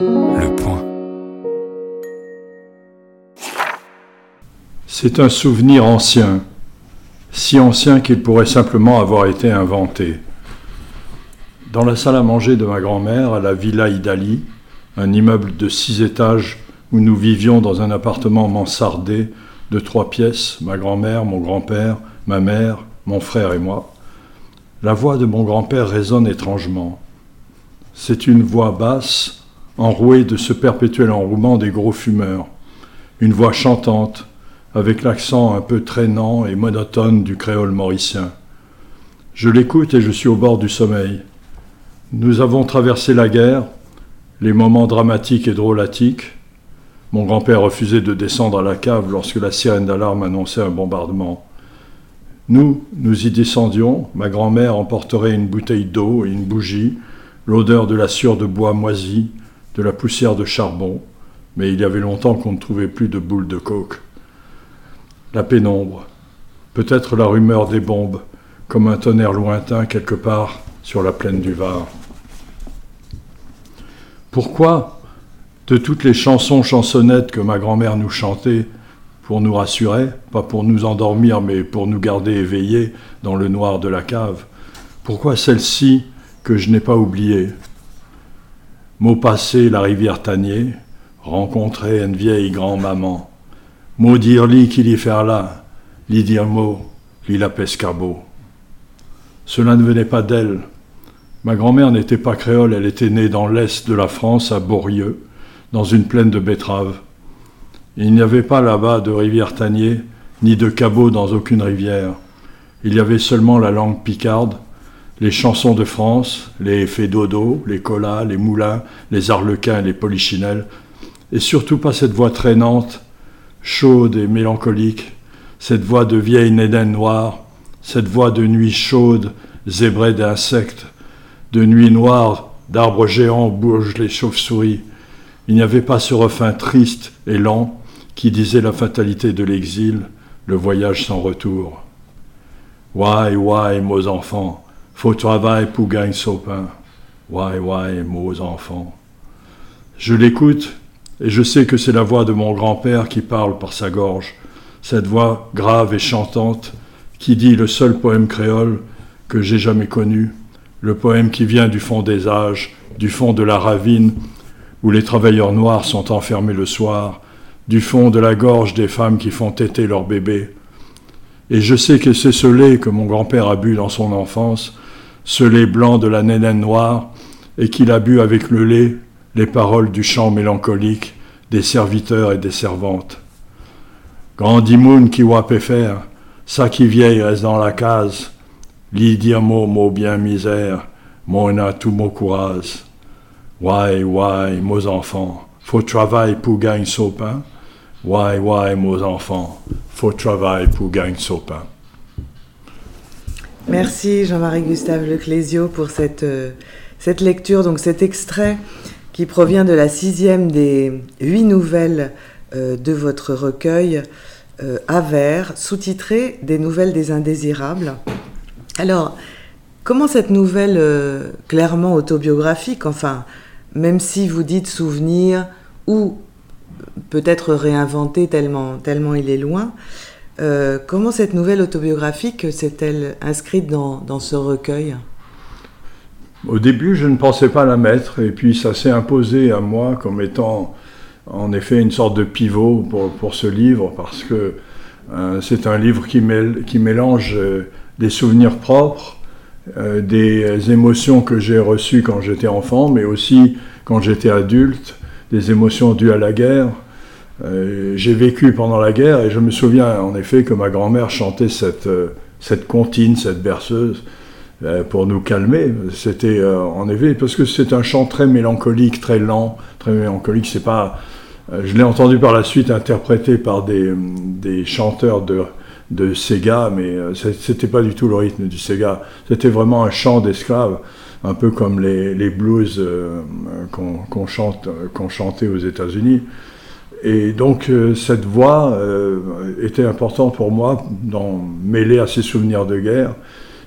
Le point. C'est un souvenir ancien, si ancien qu'il pourrait simplement avoir été inventé. Dans la salle à manger de ma grand-mère, à la Villa Idali, un immeuble de six étages où nous vivions dans un appartement mansardé de trois pièces, ma grand-mère, mon grand-père, ma mère, mon frère et moi, la voix de mon grand-père résonne étrangement. C'est une voix basse, enrouée de ce perpétuel enrouement des gros fumeurs, une voix chantante, avec l'accent un peu traînant et monotone du créole mauricien. Je l'écoute et je suis au bord du sommeil. Nous avons traversé la guerre, les moments dramatiques et drôlatiques. Mon grand-père refusait de descendre à la cave lorsque la sirène d'alarme annonçait un bombardement. Nous, nous y descendions, ma grand-mère emporterait une bouteille d'eau et une bougie, l'odeur de la sueur de bois moisi, de la poussière de charbon, mais il y avait longtemps qu'on ne trouvait plus de boules de coke. La pénombre, peut-être la rumeur des bombes, comme un tonnerre lointain quelque part sur la plaine du Var. Pourquoi, de toutes les chansons chansonnettes que ma grand-mère nous chantait, pour nous rassurer, pas pour nous endormir, mais pour nous garder éveillés dans le noir de la cave, pourquoi celle-ci que je n'ai pas oubliée Mot passé, la rivière Tanier, rencontrer une vieille grand-maman. Mot dire li qu'il y faire là, li dire mot, li la pescabo. Cela ne venait pas d'elle, Ma grand-mère n'était pas créole, elle était née dans l'est de la France, à Borieux, dans une plaine de betteraves. Il n'y avait pas là-bas de rivière Tanier, ni de cabot dans aucune rivière. Il y avait seulement la langue picarde, les chansons de France, les d'eau, les colas, les moulins, les arlequins les polichinelles, et surtout pas cette voix traînante, chaude et mélancolique, cette voix de vieille Nédène noire, cette voix de nuit chaude, zébrée d'insectes, de nuit noire, d'arbres géants bougent les chauves-souris. Il n'y avait pas ce refrain triste et lent qui disait la fatalité de l'exil, le voyage sans retour. Why, why, mes enfants, faut travailler pour gagner son pain. Why, mes enfants. Je l'écoute et je sais que c'est la voix de mon grand-père qui parle par sa gorge, cette voix grave et chantante qui dit le seul poème créole que j'ai jamais connu le poème qui vient du fond des âges, du fond de la ravine, où les travailleurs noirs sont enfermés le soir, du fond de la gorge des femmes qui font téter leurs bébés. Et je sais que c'est ce lait que mon grand-père a bu dans son enfance, ce lait blanc de la nénène noire, et qu'il a bu avec le lait les paroles du chant mélancolique des serviteurs et des servantes. Grand Dimoun qui faire, ça qui vieille reste dans la case, Li dire mot, mot bien misère, mon a tout mon courage. Why, why, mes enfants, faut travailler pour gagner son pain. Why, why, mes enfants, faut travailler pour gagner son pain. Merci Jean-Marie Gustave Leclésio pour cette, euh, cette lecture, donc cet extrait qui provient de la sixième des huit nouvelles euh, de votre recueil euh, Avers, sous-titré Des nouvelles des indésirables. Alors, comment cette nouvelle euh, clairement autobiographique, enfin, même si vous dites souvenir ou peut-être réinventé tellement, tellement il est loin, euh, comment cette nouvelle autobiographique s'est-elle inscrite dans, ce recueil? Au début, je ne pensais pas la mettre, et puis ça s'est imposé à moi comme étant en effet une sorte de pivot pour, ce livre, parce que euh, c'est un livre qui, qui mélange des souvenirs propres, euh, des émotions que j'ai reçues quand j'étais enfant, mais aussi quand j'étais adulte, des émotions dues à la guerre. Euh, j'ai vécu pendant la guerre et je me souviens en effet que ma grand-mère chantait cette, euh, cette comptine, cette berceuse, pour nous calmer. C'était en effet, parce que c'est un chant très mélancolique, très lent, très mélancolique. C'est pas, je l'ai entendu par la suite interprété par des, des chanteurs de, de Sega, mais euh, c'était pas du tout le rythme du Sega. C'était vraiment un chant d'esclaves, un peu comme les, blues euh, qu'on chantait aux États-Unis. Et donc euh, cette voix était importante pour moi, dans, mêlée à ces souvenirs de guerre.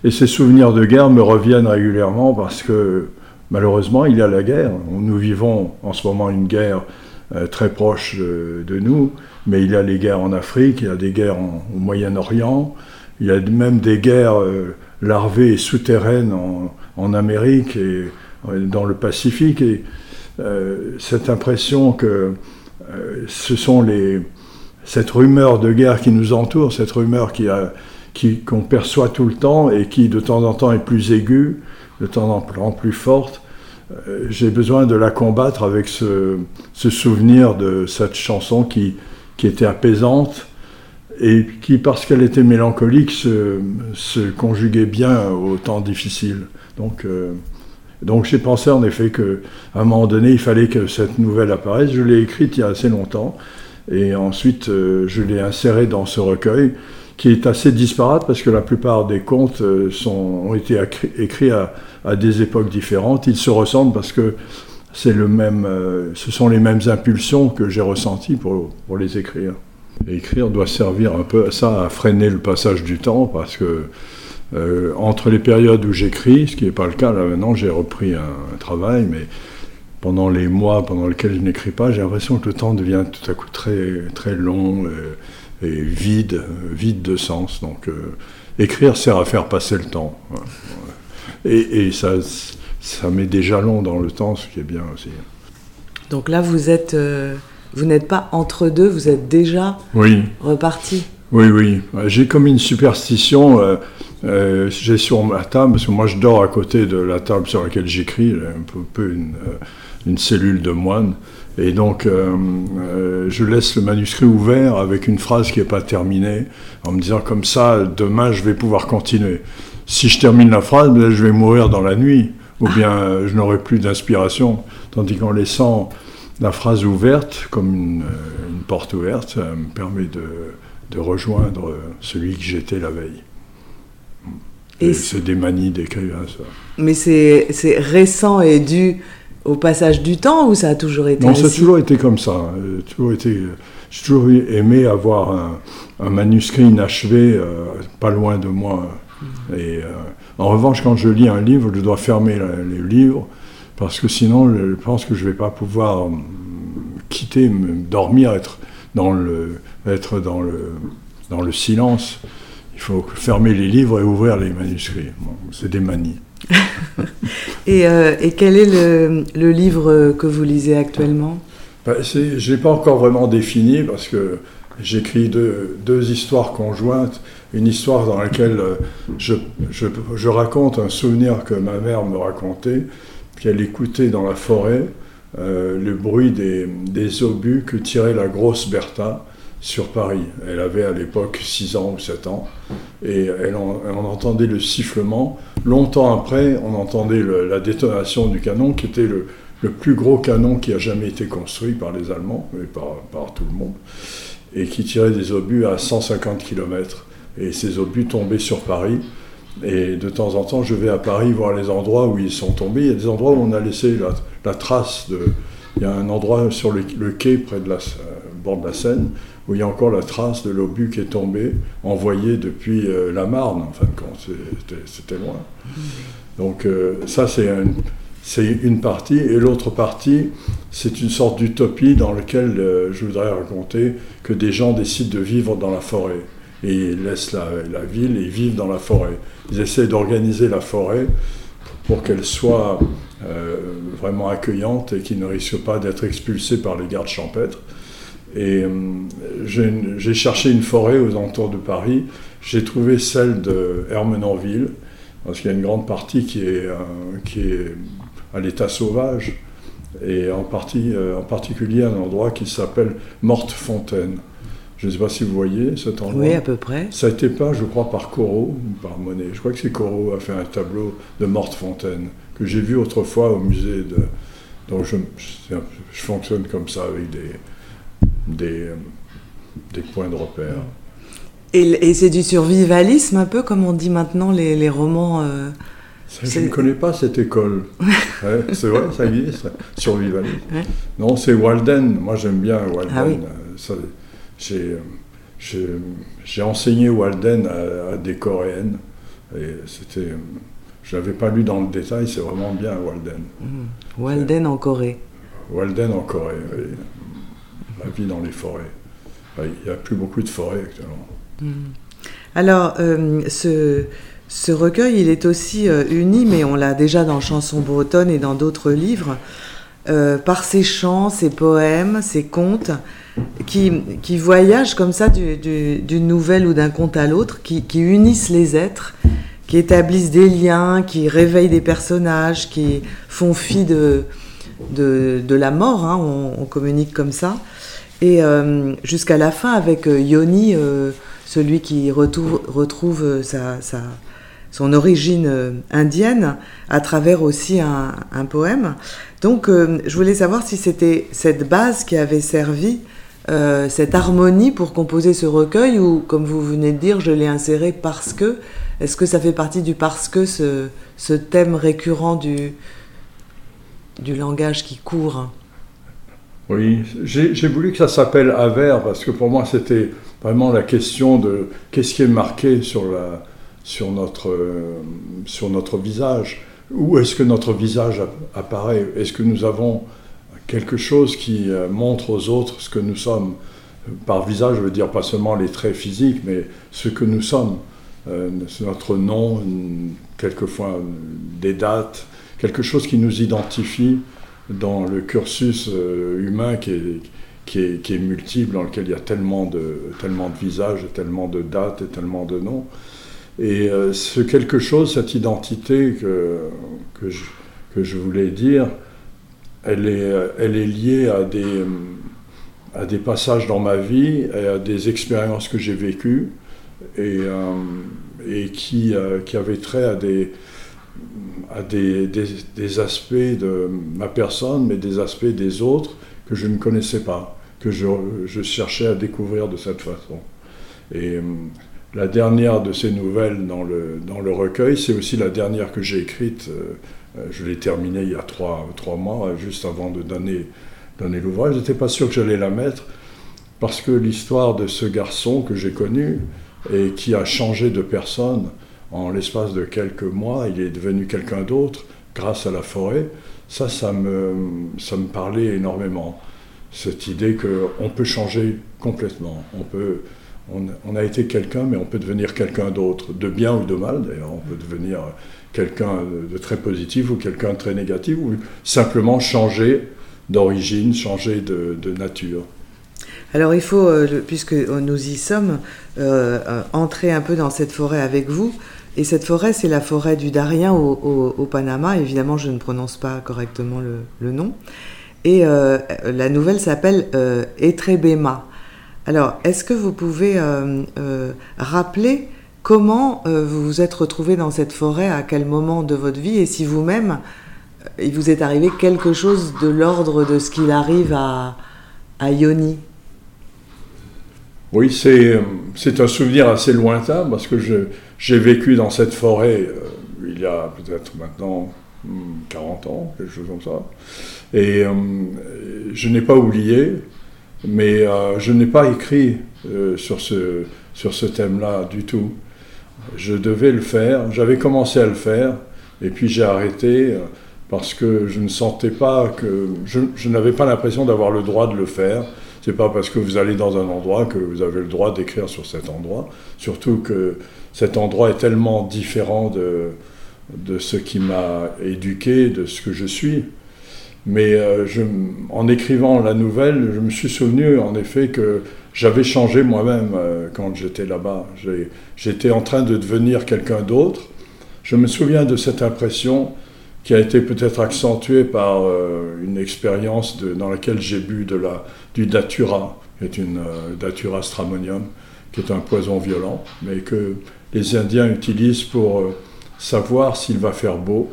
Et ces souvenirs de guerre me reviennent régulièrement parce que malheureusement, il y a la guerre. Nous vivons en ce moment une guerre euh, très proche de, nous, mais il y a les guerres en Afrique, il y a des guerres au Moyen-Orient, il y a même des guerres euh, larvées et souterraines en, Amérique et dans le Pacifique. Et cette impression que ce sont les, cette rumeur de guerre qui nous entoure, cette rumeur qui a qu'on perçoit tout le temps et qui de temps en temps est plus aiguë, de temps en temps plus forte. Euh, j'ai besoin de la combattre avec ce, souvenir de cette chanson qui, qui, était apaisante et qui, parce qu'elle était mélancolique, se, se, conjuguait bien aux temps difficiles. Donc, euh, donc j'ai pensé en effet qu'à un moment donné, il fallait que cette nouvelle apparaisse. Je l'ai écrite il y a assez longtemps et ensuite euh, je l'ai insérée dans ce recueil qui est assez disparate parce que la plupart des contes euh, sont, ont été écrits à, à, des époques différentes. Ils se ressemblent parce que c'est le même, euh, ce sont les mêmes impulsions que j'ai ressenties pour, pour, les écrire. écrire doit servir un peu à ça, à freiner le passage du temps parce que euh, entre les périodes où j'écris, ce qui n'est pas le cas là maintenant, j'ai repris un, travail, mais pendant les mois pendant lesquels je n'écris pas, j'ai l'impression que le temps devient tout à coup très, très long et vide, vide de sens. Donc euh, écrire sert à faire passer le temps. Et, ça, ça met des jalons dans le temps, ce qui est bien aussi. Donc là, vous êtes, euh, vous n'êtes pas entre deux, vous êtes déjà oui. reparti. Oui, oui. J'ai comme une superstition. Euh, j'ai sur ma table, parce que moi je dors à côté de la table sur laquelle j'écris, un peu, peu une, cellule de moine. Et donc, euh, euh, je laisse le manuscrit ouvert avec une phrase qui n'est pas terminée, en me disant comme ça, demain, je vais pouvoir continuer. Si je termine la phrase, ben, je vais mourir dans la nuit, ou bien euh, je n'aurai plus d'inspiration. Tandis qu'en laissant la phrase ouverte, comme une, porte ouverte, ça me permet de rejoindre celui que j'étais la veille. Et c'est des manies d'écrivain, ça. Mais c'est récent et dû au passage du temps ou ça a toujours été Non, ça a toujours été comme ça. J'ai toujours aimé avoir un, manuscrit inachevé euh, pas loin de moi. Mm. Et euh, en revanche, quand je lis un livre, je dois fermer les livres parce que sinon, je pense que je ne vais pas pouvoir quitter, dormir, être dans le, être dans le, dans le silence. Il faut fermer les livres et ouvrir les manuscrits. c'est des manies. Euh, et, quel est le, livre que vous lisez actuellement? Ben, Je ne l'ai pas encore vraiment défini parce que j'écris deux, deux, histoires conjointes. Une histoire dans laquelle euh, je, je, raconte un souvenir que ma mère me racontait, qu'elle écoutait dans la forêt euh, le bruit des, des, obus que tirait la grosse Bertha sur Paris. Elle avait à l'époque 6 ans ou 7 ans, et elle en, entendait le sifflement. Longtemps après, on entendait la détonation du canon, qui était le, plus gros canon qui a jamais été construit par les Allemands, mais par, tout le monde, et qui tirait des obus à 150 km. Et ces obus tombaient sur Paris. Et de temps en temps, je vais à Paris voir les endroits où ils sont tombés. Il y a des endroits où on a laissé la, trace de. Il y a un endroit sur le, quai près de la bord de la Seine où il y a encore la trace de l'obus qui est tombé, envoyé depuis euh, la Marne, en fin de compte, c'était loin. Donc euh, ça, c'est une partie. Et l'autre partie, c'est une sorte d'utopie dans laquelle euh, je voudrais raconter que des gens décident de vivre dans la forêt. Et ils laissent la, ville et vivent dans la forêt. Ils essaient d'organiser la forêt pour qu'elle soit vraiment accueillante et qu'ils ne risquent pas d'être expulsés par les gardes champêtres. Et euh, j'ai cherché une forêt aux alentours de Paris. J'ai trouvé celle de Hermenonville, parce qu'il y a une grande partie qui est, euh, qui est à l'état sauvage, et en, partie, euh, en particulier un endroit qui s'appelle Morte Fontaine. Je ne sais pas si vous voyez cet endroit. Oui, à peu près. Ça a été peint, je crois, par Corot ou par Monet. Je crois que c'est Corot qui a fait un tableau de Morte Fontaine que j'ai vu autrefois au musée de. Donc je, je fonctionne comme ça avec des, des, des points de repère. Et, et c'est du survivalisme un peu comme on dit maintenant les, les romans. Euh, je ne connais pas cette école. c'est vrai, ça existe, survivalisme. Non, c'est Walden. Moi, j'aime bien Walden. Ah euh, j'ai enseigné Walden à, des Coréennes. Et c'était Je l'avais pas lu dans le détail, c'est vraiment bien Walden. Mmh. Walden en Corée. Walden en Corée, oui. La vie dans les forêts. Il n'y a plus beaucoup de forêts actuellement. Mmh. Alors, euh, ce, ce, recueil, il est aussi euh, uni, mais on l'a déjà dans Chansons bretonnes et dans d'autres livres, euh, par ses chants, ses poèmes, ses contes, qui, qui voyagent comme ça d'une nouvelle ou d'un conte à l'autre, qui, qui, unissent les êtres, qui établissent des liens, qui réveillent des personnages, qui font fi de, de, la mort, hein, on, communique comme ça. Et jusqu'à la fin, avec Yoni celui qui retrouve, sa, son origine euh, indienne à travers aussi un, poème. Donc euh, je voulais savoir si c'était cette base qui avait servi, euh, cette harmonie pour composer ce recueil, ou comme vous venez de dire, je l'ai inséré parce que. Est-ce que ça fait partie du parce que, ce thème récurrent du, du langage qui court Oui, j'ai voulu que ça s'appelle Aver parce que pour moi c'était vraiment la question de qu'est-ce qui est marqué sur, la, sur, notre, sur notre visage. Où est-ce que notre visage apparaît? Est-ce que nous avons quelque chose qui euh, montre aux autres ce que nous sommes? Par visage, je veux dire pas seulement les traits physiques, mais ce que nous sommes. Euh, notre nom, quelquefois des dates, quelque chose qui nous identifie dans le cursus humain qui est, qui est, multiple, dans lequel il y a tellement de, tellement de visages, tellement de dates et tellement de noms. Et euh, ce quelque chose, cette identité que, que, je, que je voulais dire, elle est, elle est liée à des, à des passages dans ma vie et à des expériences que j'ai vécues et, euh, et qui, euh, qui avaient trait à des, à des, aspects de ma personne, mais des aspects des autres que je ne connaissais pas, que je, je cherchais à découvrir de cette façon. Et euh, la dernière de ces nouvelles dans le, dans le recueil, c'est aussi la dernière que j'ai écrite. Euh, euh, je l'ai terminée il y a trois, trois, mois, juste avant de donner, donner l'ouvrage. Je n'étais pas sûr que j'allais la mettre, parce que l'histoire de ce garçon que j'ai connu et qui a changé de personne en l'espace de quelques mois, il est devenu quelqu'un d'autre grâce à la forêt, ça, ça me, ça me parlait énormément. Cette idée qu'on peut changer complètement. On, peut, on, a été quelqu'un, mais on peut devenir quelqu'un d'autre, de bien ou de mal d'ailleurs. On peut devenir quelqu'un de très positif ou quelqu'un de très négatif, ou simplement changer d'origine, changer de, nature. Alors il faut, euh, puisque nous y sommes, euh, euh, entrer un peu dans cette forêt avec vous. Et cette forêt, c'est la forêt du Darien au, Panama. Évidemment, je ne prononce pas correctement le, nom. Et euh, la nouvelle s'appelle euh, Etrebema. Alors, est-ce que vous pouvez euh, rappeler comment vous vous êtes retrouvé dans cette forêt, à quel moment de votre vie, et si vous-même, il vous est arrivé quelque chose de l'ordre de ce qu'il arrive à, à Yoni? Oui, c'est un souvenir assez lointain, parce que je, j'ai vécu dans cette forêt euh, il y a peut-être maintenant 40 hmm, ans, quelque chose comme ça. Et euh, je n'ai pas oublié, mais euh, je n'ai pas écrit sur ce, sur ce thème-là du tout. Je devais le faire, j'avais commencé à le faire, et puis j'ai arrêté parce que je ne sentais pas que. Je, n'avais pas l'impression d'avoir le droit de le faire. C'est pas parce que vous allez dans un endroit que vous avez le droit d'écrire sur cet endroit. Surtout que cet endroit est tellement différent de, de ce qui m'a éduqué, de ce que je suis. Mais euh, en écrivant la nouvelle, je me suis souvenu en effet que j'avais changé moi-même euh, quand j'étais là-bas. J'étais en train de devenir quelqu'un d'autre. Je me souviens de cette impression qui a été peut-être accentuée par euh, une expérience dans laquelle j'ai bu de la, du datura, qui est une datura stramonium, qui est un poison violent, mais que les Indiens utilisent pour euh, savoir s'il va faire beau,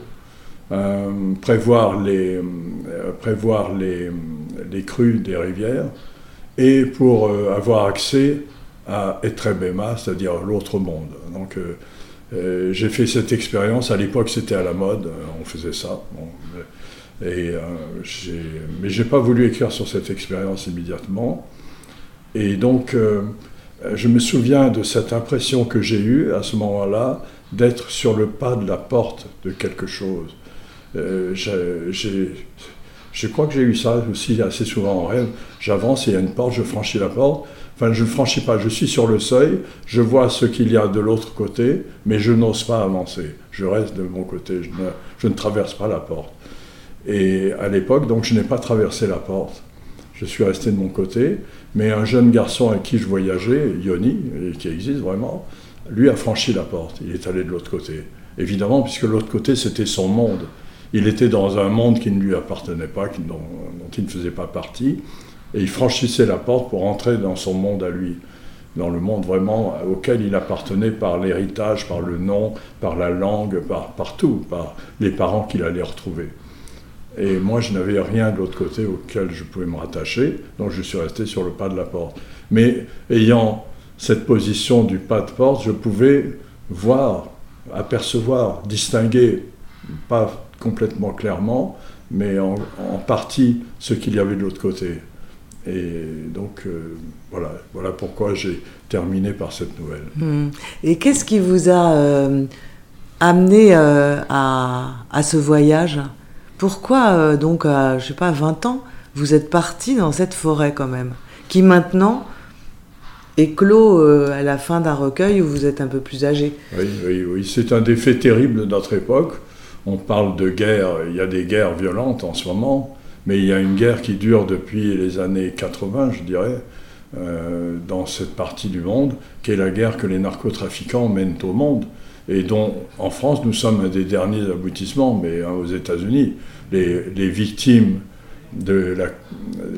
euh, prévoir, les, euh, prévoir les, les, crues des rivières, et pour avoir accès à Etrebema, c'est-à-dire l'autre monde. Donc j'ai fait cette expérience, à l'époque c'était à la mode, on faisait ça. Bon, et, mais j'ai pas voulu écrire sur cette expérience immédiatement. Et donc je me souviens de cette impression que j'ai eue à ce moment-là d'être sur le pas de la porte de quelque chose. je crois que j'ai eu ça aussi assez souvent en rêve. J'avance, il y a une porte, je franchis la porte. Enfin, je ne franchis pas, je suis sur le seuil, je vois ce qu'il y a de l'autre côté, mais je n'ose pas avancer. Je reste de mon côté, je ne, je ne traverse pas la porte. Et à l'époque, donc, je n'ai pas traversé la porte. Je suis resté de mon côté, mais un jeune garçon avec qui je voyageais, Yoni, qui existe vraiment, lui a franchi la porte. Il est allé de l'autre côté. Évidemment, puisque l'autre côté, c'était son monde. Il était dans un monde qui ne lui appartenait pas, dont, il ne faisait pas partie. Et il franchissait la porte pour entrer dans son monde à lui, dans le monde vraiment auquel il appartenait par l'héritage, par le nom, par la langue, par, par tout, par les parents qu'il allait retrouver. Et moi, je n'avais rien de l'autre côté auquel je pouvais me rattacher, donc je suis resté sur le pas de la porte. Mais ayant cette position du pas de porte, je pouvais voir, apercevoir, distinguer, pas complètement clairement, mais en, partie ce qu'il y avait de l'autre côté. Et donc, euh, voilà, voilà pourquoi j'ai terminé par cette nouvelle. Hmm. Et qu'est-ce qui vous a euh, amené euh, à, ce voyage? Pourquoi, donc, à, je sais pas, 20 ans, vous êtes parti dans cette forêt quand même, qui maintenant est clos à la fin d'un recueil où vous êtes un peu plus âgé? Oui, oui, oui. C'est un des faits terribles de notre époque. On parle de guerre, il y a des guerres violentes en ce moment. Mais il y a une guerre qui dure depuis les années 80, je dirais, euh, dans cette partie du monde, qui est la guerre que les narcotrafiquants mènent au monde, et dont en France nous sommes un des derniers aboutissements, mais hein, aux États-Unis, les, victimes de la,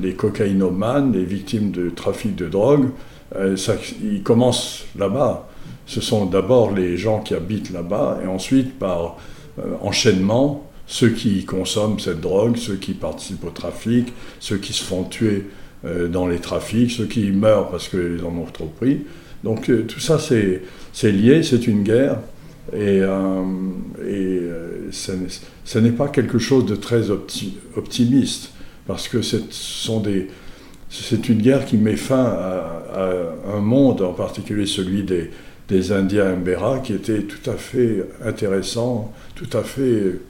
les cocaïnomanes, les victimes de trafic de drogue, euh, ça, ils commencent là-bas. Ce sont d'abord les gens qui habitent là-bas, et ensuite par euh, enchaînement, ceux qui consomment cette drogue, ceux qui participent au trafic, ceux qui se font tuer euh, dans les trafics, ceux qui meurent parce qu'ils en ont trop pris. Donc tout ça, c'est lié, c'est une guerre. Et, euh, et ce n'est pas quelque chose de très optimiste, parce que c'est une guerre qui met fin à, à, un monde, en particulier celui des, des Indiens Mbera, qui était tout à fait intéressant, tout à fait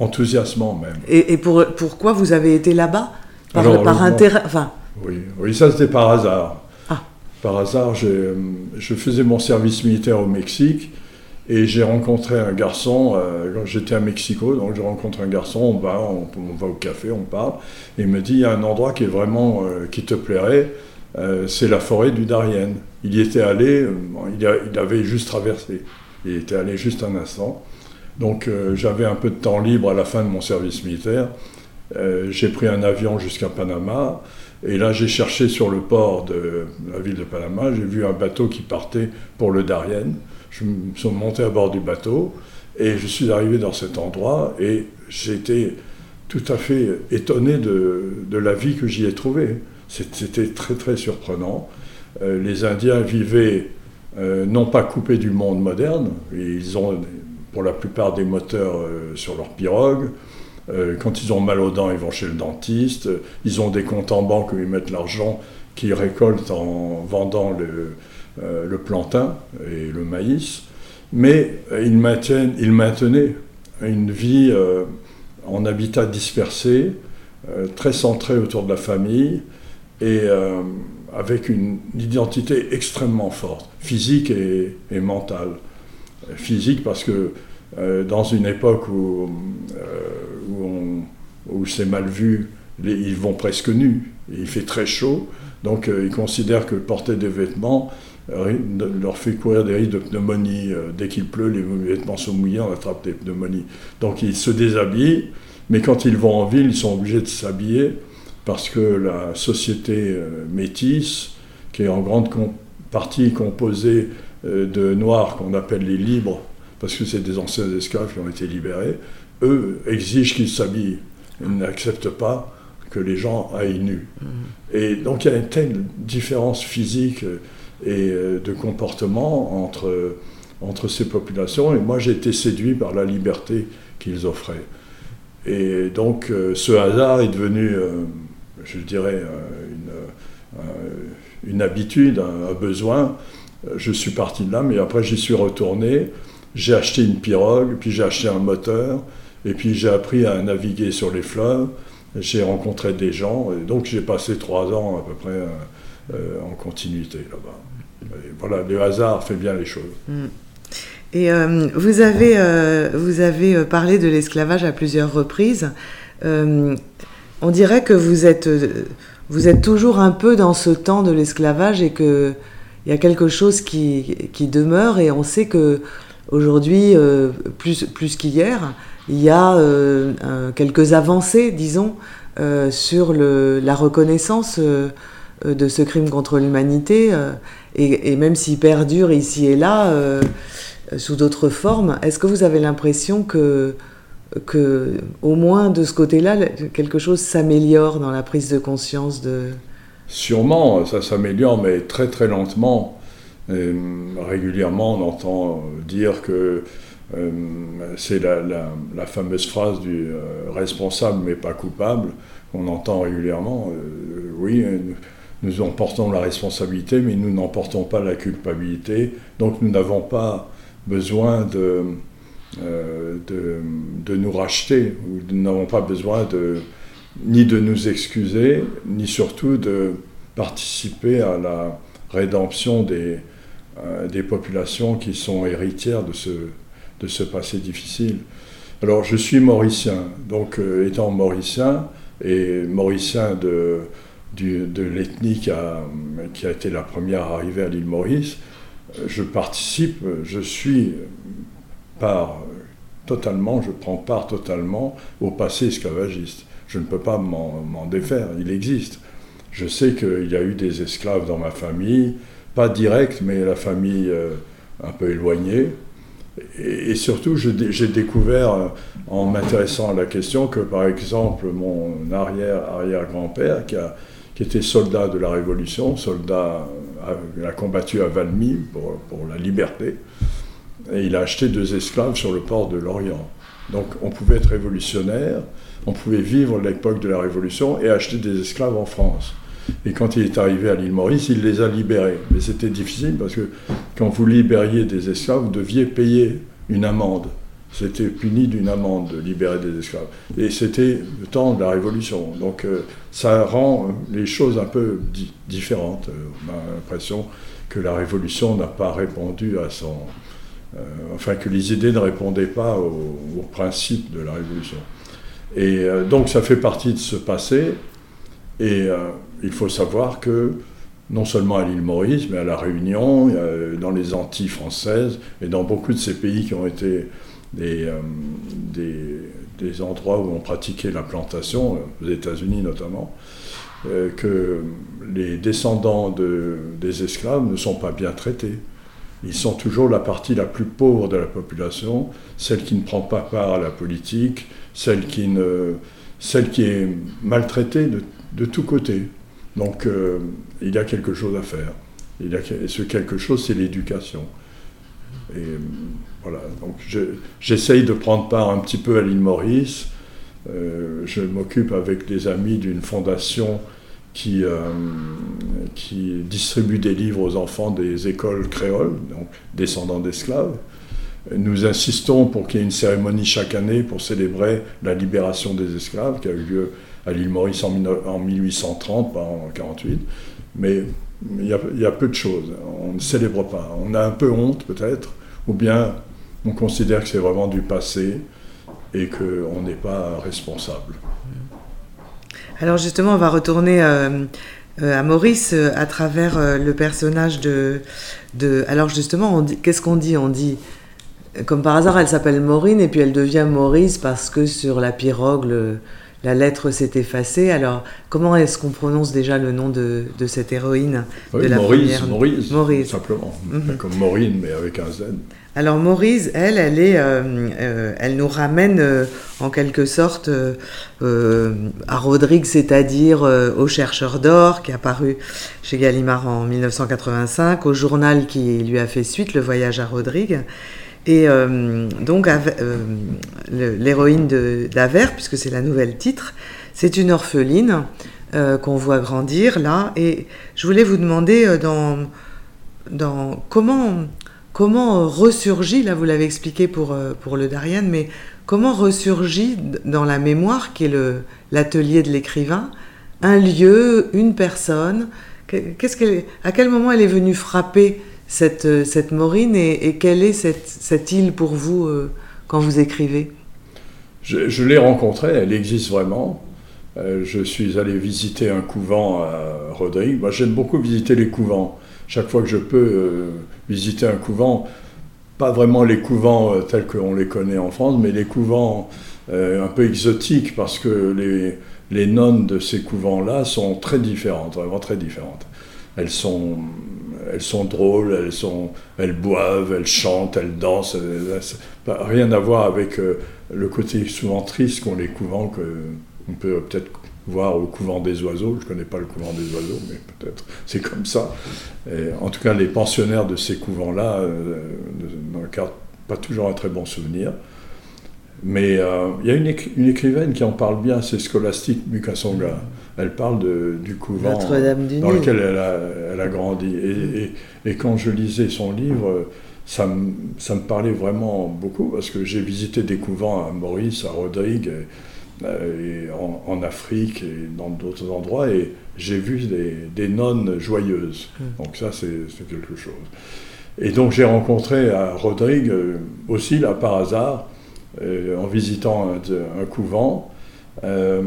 enthousiasmant même. Et, pour, pourquoi vous avez été là-bas? Par, par intérêt enfin... oui, oui, ça c'était par hasard. Ah. Par hasard, je faisais mon service militaire au Mexique et j'ai rencontré un garçon, euh, quand j'étais à Mexico, donc je rencontre un garçon, on va, au café, on parle, et il me dit, il y a un endroit qui est vraiment, euh, qui te plairait, euh, c'est la forêt du Darien. Il y était allé, il, il, avait juste traversé, il était allé juste un instant, donc j'avais un peu de temps libre à la fin de mon service militaire. J'ai pris un avion jusqu'à Panama. Et là, j'ai cherché sur le port de la ville de Panama. J'ai vu un bateau qui partait pour le Darien. Je me suis monté à bord du bateau et je suis arrivé dans cet endroit et j'étais tout à fait étonné de, la vie que j'y ai trouvée. C'était très très surprenant. Euh, les Indiens vivaient non pas coupés du monde moderne, ils ont pour la plupart des moteurs euh, sur leur pirogue. Euh, quand ils ont mal aux dents, ils vont chez le dentiste. Ils ont des comptes en banque où ils mettent l'argent qu'ils récoltent en vendant le, euh, le, plantain et le maïs. Mais ils, maintiennent, ils maintenaient une vie en habitat dispersé, très centrée autour de la famille et avec une identité extrêmement forte, physique et, et mentale physique parce que euh, dans une époque où, euh, où, c'est mal vu, ils vont presque nus, il fait très chaud, donc euh, ils considèrent que porter des vêtements leur fait courir des risques de pneumonie. dès qu'il pleut, les vêtements sont mouillés, on attrape des pneumonies. Donc ils se déshabillent, mais quand ils vont en ville, ils sont obligés de s'habiller parce que la société métisse, qui est en grande partie composée euh, de noirs qu'on appelle les libres, parce que c'est des anciens esclaves qui ont été libérés, eux exigent qu'ils s'habillent. Ils n'acceptent pas que les gens aillent nus. Mm. Et donc il y a une telle différence physique et euh, de comportement entre, entre ces populations. Et moi j'ai été séduit par la liberté qu'ils offraient. Et donc euh, ce hasard est devenu, je dirais, une, une habitude, un, besoin. Je suis parti de là, mais après j'y suis retourné. J'ai acheté une pirogue, puis j'ai acheté un moteur, et puis j'ai appris à naviguer sur les fleuves. J'ai rencontré des gens, et donc j'ai passé trois ans à peu près euh, euh, en continuité là-bas. Voilà, le hasard fait bien les choses. Mm. Et euh, vous avez, vous avez parlé de l'esclavage à plusieurs reprises. on dirait que vous êtes, vous êtes toujours un peu dans ce temps de l'esclavage et qu'il y a quelque chose qui, qui, demeure et on sait que aujourd'hui, plus, plus qu'hier, il y a euh, quelques avancées, disons, euh, sur la reconnaissance euh, de ce crime contre l'humanité, et, même s'il perdure ici et là, sous d'autres formes, est-ce que vous avez l'impression que, que, au moins de ce côté-là, quelque chose s'améliore dans la prise de conscience de... Sûrement, ça s'améliore, mais très très lentement. régulièrement, on entend dire que euh, c'est la, fameuse phrase du euh, responsable mais pas coupable qu'on entend régulièrement. Euh, oui, nous emportons la responsabilité, mais nous n'emportons pas la culpabilité. Donc nous n'avons pas besoin de, de, nous racheter, ou nous n'avons pas besoin de, ni de nous excuser, ni surtout de participer à la rédemption des, des populations qui sont héritières de ce, de passé difficile. Alors je suis mauricien, donc euh, étant mauricien et mauricien de, de l'ethnie qui a, qui a, été la première à arriver à l'île Maurice, euh, je participe, je suis part totalement, je prends part totalement au passé esclavagiste. Je ne peux pas m'en défaire, il existe. Je sais qu'il y a eu des esclaves dans ma famille, pas direct, mais la famille euh, un peu éloignée. Et, surtout, j'ai découvert, euh, en m'intéressant à la question, que par exemple, mon arrière-arrière-grand-père, qui, qui, était soldat de la Révolution, soldat, euh, a, combattu à Valmy pour, pour, la liberté, et il a acheté deux esclaves sur le port de l'Orient. Donc on pouvait être révolutionnaire, on pouvait vivre l'époque de la Révolution et acheter des esclaves en France. Et quand il est arrivé à l'île Maurice, il les a libérés. Mais c'était difficile parce que quand vous libériez des esclaves, vous deviez payer une amende. C'était puni d'une amende de libérer des esclaves. Et c'était le temps de la Révolution. Donc euh, ça rend les choses un peu différentes. Euh, on a l'impression que la Révolution n'a pas répondu à son... Euh, enfin, que les idées ne répondaient pas aux au principes de la Révolution. Et donc ça fait partie de ce passé. Et il faut savoir que non seulement à l'île Maurice, mais à La Réunion, dans les Antilles françaises et dans beaucoup de ces pays qui ont été des, euh, des, endroits où on pratiquait la plantation, euh, aux États-Unis notamment, euh, que les descendants de, des esclaves ne sont pas bien traités. Ils sont toujours la partie la plus pauvre de la population, celle qui ne prend pas part à la politique, celle qui, ne, celle qui est maltraitée de, de tous côtés. Donc il y a quelque chose à faire. A, ce quelque chose, c'est l'éducation. Et voilà, donc j'essaye de prendre part un petit peu à l'île Maurice. Euh, je m'occupe avec des amis d'une fondation qui, qui distribue des livres aux enfants des écoles créoles, donc descendants d'esclaves. Nous insistons pour qu'il y ait une cérémonie chaque année pour célébrer la libération des esclaves qui a eu lieu à l'île Maurice en, 1830, pas en 1848. Mais il y, a, peu de choses. On ne célèbre pas. On a un peu honte peut-être, ou bien on considère que c'est vraiment du passé et qu'on n'est pas responsable. Alors justement, on va retourner euh, euh, à Maurice euh, à travers le personnage de... de alors justement, qu'est-ce qu'on dit? On dit comme par hasard, elle s'appelle Maureen et puis elle devient Maurice parce que sur la pirogue, la lettre s'est effacée. Alors, comment est-ce qu'on prononce déjà le nom de, cette héroïne de la Maurice, Maurice, Maurice, simplement. Mhm. Comme Maureen, mais avec un Z. Alors, Maurice, elle, elle, est, euh, euh, elle nous ramène euh, en quelque sorte à Rodrigue, c'est-à-dire au chercheur d'or qui est apparu chez Gallimard en 1985, au journal qui lui a fait suite, Le voyage à Rodrigue. Et euh, donc, euh, l'héroïne d'Aver, puisque c'est la nouvelle titre, c'est une orpheline qu'on voit grandir là. Et je voulais vous demander dans, comment, comment ressurgit, là vous l'avez expliqué pour, pour le Darien, mais comment ressurgit dans la mémoire, qui est l'atelier de l'écrivain, un lieu, une personne? Qu'est-ce qu'elle, à quel moment elle est venue frapper cette, cette Maureen et, quelle est cette, cette, île pour vous euh, quand vous écrivez? Je, l'ai rencontrée, elle existe vraiment. Euh, je suis allé visiter un couvent à Rodrigue. Moi, j'aime beaucoup visiter les couvents. Chaque fois que je peux euh, visiter un couvent, pas vraiment les couvents tels qu'on les connaît en France, mais les couvents un peu exotiques parce que les, les nonnes de ces couvents-là sont très différentes, vraiment très différentes. Elles sont, elles sont drôles, elles, sont, elles boivent, elles chantent, elles dansent. rien à voir avec euh, le côté souvent triste qu'ont les couvents qu'on peut peut-être voir au couvent des oiseaux. Je ne connais pas le couvent des oiseaux, mais peut-être c'est comme ça. en tout cas, les pensionnaires de ces couvents-là euh, n'ont pas toujours un très bon souvenir. Mais euh, il y a une, écrivaine qui en parle bien, c'est Scholastique Mukasonga. Elle parle du couvent dans lequel elle a, grandi. Et, quand je lisais son livre, ça me, parlait vraiment beaucoup, parce que j'ai visité des couvents à Maurice, à Rodrigue, et, en, Afrique et dans d'autres endroits, et j'ai vu des, nonnes joyeuses. Hmm. Donc ça, c'est quelque chose. Et donc j'ai rencontré à Rodrigue, euh, aussi là par hasard, euh, en visitant un, couvent, euh,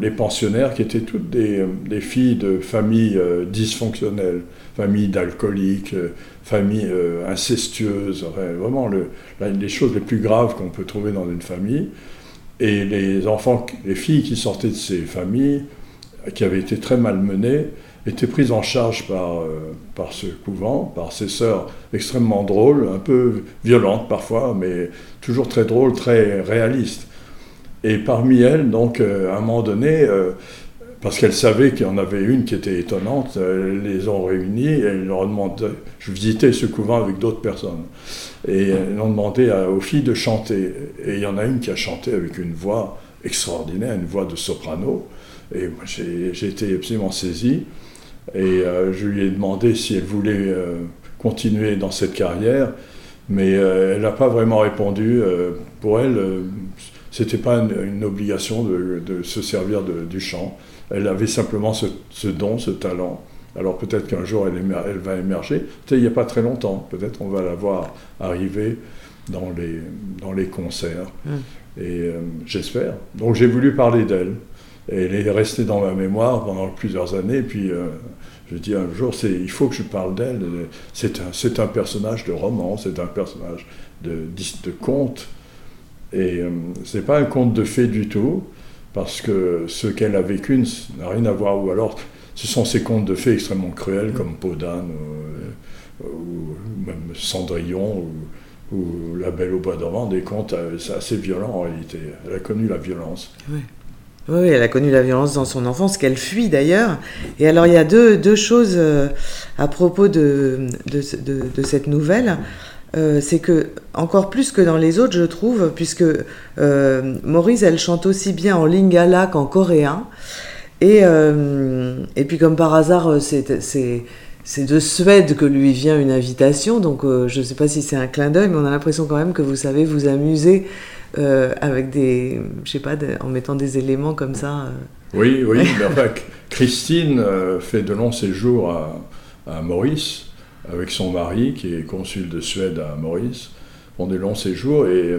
les, pensionnaires qui étaient toutes des, filles de familles euh, dysfonctionnelles, familles d'alcooliques, familles incestueuses, vraiment les choses les plus graves qu'on peut trouver dans une famille. Et les enfants, les filles qui sortaient de ces familles, qui avaient été très malmenées, était prise en charge par, euh, par ce couvent, par ses sœurs extrêmement drôles, un peu violentes parfois, mais toujours très drôles, très réalistes. Et parmi elles, donc, euh, à un moment donné, euh, parce qu'elles savaient qu'il y en avait une qui était étonnante, elles les ont réunies et elles leur ont demandé, je visitais ce couvent avec d'autres personnes, et elles ont demandé aux filles de chanter. Et il y en a une qui a chanté avec une voix extraordinaire, une voix de soprano, et moi j'ai été absolument saisi. Et euh, je lui ai demandé si elle voulait euh, continuer dans cette carrière, mais euh, elle n'a pas vraiment répondu. pour elle, c'était pas une, obligation de, se servir du chant. Elle avait simplement ce, don, ce talent. Alors peut-être qu'un jour elle, elle, va émerger. il n'y a pas très longtemps. Peut-être on va la voir arriver dans les, dans les concerts. Hum. Et j'espère. Donc j'ai voulu parler d'elle. Et elle est restée dans ma mémoire pendant plusieurs années. Et puis, euh, je dis un jour, il faut que je parle d'elle. C'est un, un, personnage de roman, c'est un personnage de, de conte. Et euh, ce n'est pas un conte de fées du tout, parce que ce qu'elle a vécu n'a rien à voir. Ou alors, ce sont ces contes de fées extrêmement cruels, comme Podane, ou, ou, même Cendrillon, ou, La Belle au Bois dormant, des contes euh, assez violents en réalité. Elle a connu la violence. Oui. Oui, elle a connu la violence dans son enfance, qu'elle fuit d'ailleurs. Et alors, il y a deux, deux choses euh, à propos de, de, cette nouvelle. Euh, c'est que, encore plus que dans les autres, je trouve, puisque euh, Maurice, elle chante aussi bien en lingala qu'en coréen. Et, et puis, comme par hasard, c'est de Suède que lui vient une invitation. Donc, je ne sais pas si c'est un clin d'œil, mais on a l'impression quand même que vous savez vous amuser euh, avec des, je sais pas, en mettant des éléments comme ça. Euh. Oui, oui. Christine euh, fait de longs séjours à, à, Maurice avec son mari qui est consul de Suède à Maurice. Font des longs séjours et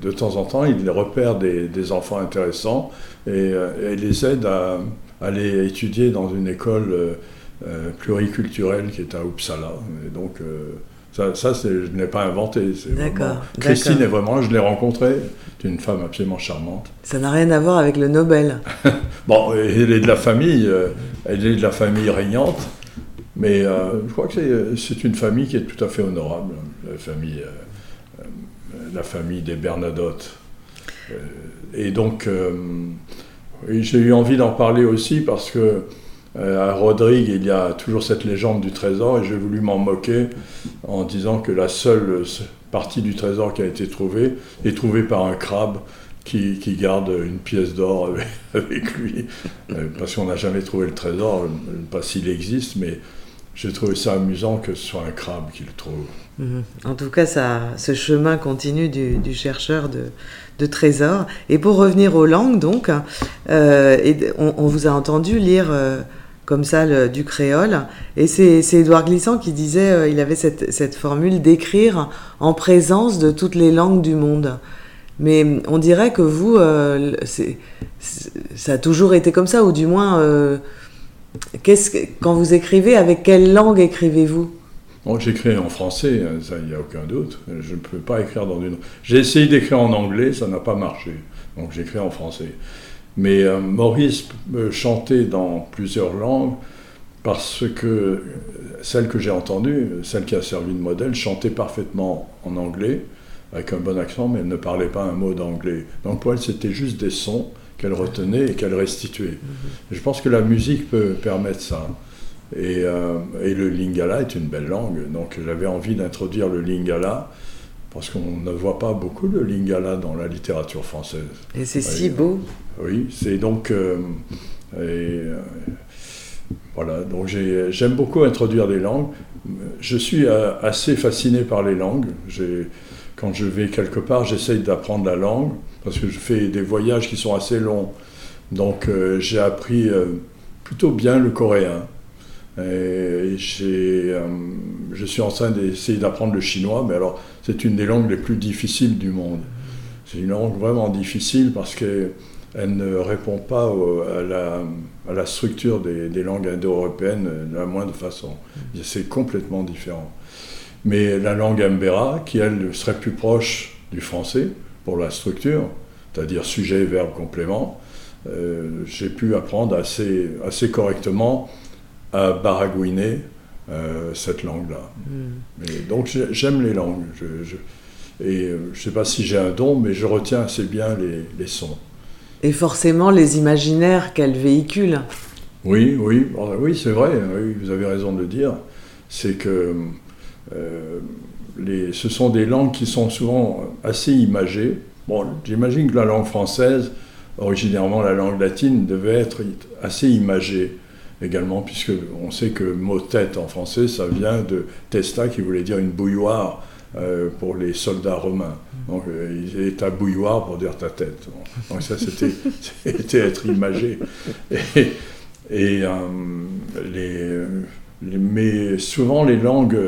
de temps en temps, il repère des, des enfants intéressants et, et, les aide à aller étudier dans une école pluriculturelle qui est à Uppsala. Et donc, ça, ça je ne l'ai pas inventé. D'accord. Christine est vraiment, je l'ai rencontrée, c'est une femme absolument charmante. Ça n'a rien à voir avec le Nobel. bon, elle est de la famille, euh, elle est de la famille régnante, mais euh, je crois que c'est une famille qui est tout à fait honorable, la famille, euh, la famille des Bernadotte. et donc, j'ai eu envie d'en parler aussi parce que euh, à Rodrigue, il y a toujours cette légende du trésor et j'ai voulu m'en moquer en disant que la seule partie du trésor qui a été trouvée est trouvée par un crabe qui, garde une pièce d'or avec, lui, euh, parce qu'on n'a jamais trouvé le trésor, pas s'il existe, mais j'ai trouvé ça amusant que ce soit un crabe qui le trouve. Mhm. En tout cas, ça, ce chemin continue du, chercheur de, trésors. Et pour revenir aux langues, donc, euh, on, vous a entendu lire euh, comme ça du créole. Et c'est Édouard Glissant qui disait, euh, il avait cette formule d'écrire en présence de toutes les langues du monde. Mais on dirait que vous, ça a toujours été comme ça, ou du moins, quand vous écrivez, avec quelle langue écrivez-vous? J'écris en français, hein, ça, il n'y a aucun doute. Je ne peux pas écrire dans une. J'ai essayé d'écrire en anglais, ça n'a pas marché. Donc j'écris en français. Mais euh, Maurice chantait dans plusieurs langues parce que celle que j'ai entendue, celle qui a servi de modèle, chantait parfaitement en anglais, avec un bon accent, mais elle ne parlait pas un mot d'anglais. Donc pour elle, c'était juste des sons qu'elle retenait et qu'elle restituait. Je pense que la musique peut permettre ça. Et, euh, et, le lingala est une belle langue. Donc j'avais envie d'introduire le lingala parce qu'on ne voit pas beaucoup de lingala dans la littérature française. Et c'est si beau. Oui, c'est donc. Euh, et, euh, voilà, donc j'aime beaucoup introduire des langues. Je suis assez fasciné par les langues. Quand je vais quelque part, j'essaye d'apprendre la langue parce que je fais des voyages qui sont assez longs. Donc j'ai appris plutôt bien le coréen. Euh, je suis en train d'essayer d'apprendre le chinois, mais alors c'est une des langues les plus difficiles du monde. C'est une langue vraiment difficile parce qu'elle ne répond pas à, la, structure des, des langues indo-européennes de la moindre façon. C'est complètement différent. Mais la langue Mbera, qui elle serait plus proche du français pour la structure, c'est-à-dire sujet, verbe, complément, euh, j'ai pu apprendre assez, assez correctement à baragouiner euh, cette langue-là. Hmm. Donc j'aime les langues. Je, et euh, je ne sais pas si j'ai un don, mais je retiens assez bien les, sons. Et forcément les imaginaires qu'elle véhicule. Oui, oui, oui, c'est vrai. vous avez raison de le dire. C'est que euh, ce sont des langues qui sont souvent assez imagées. Bon, j'imagine que la langue française, originairement la langue latine, devait être assez imagée également, puisque on sait que mot tête en français, ça vient de testa, qui voulait dire une bouilloire euh, pour les soldats romains. Donc, euh, il est ta bouilloire pour dire ta tête. Donc, ça, c'était être imagé. Euh, mais souvent, les langues,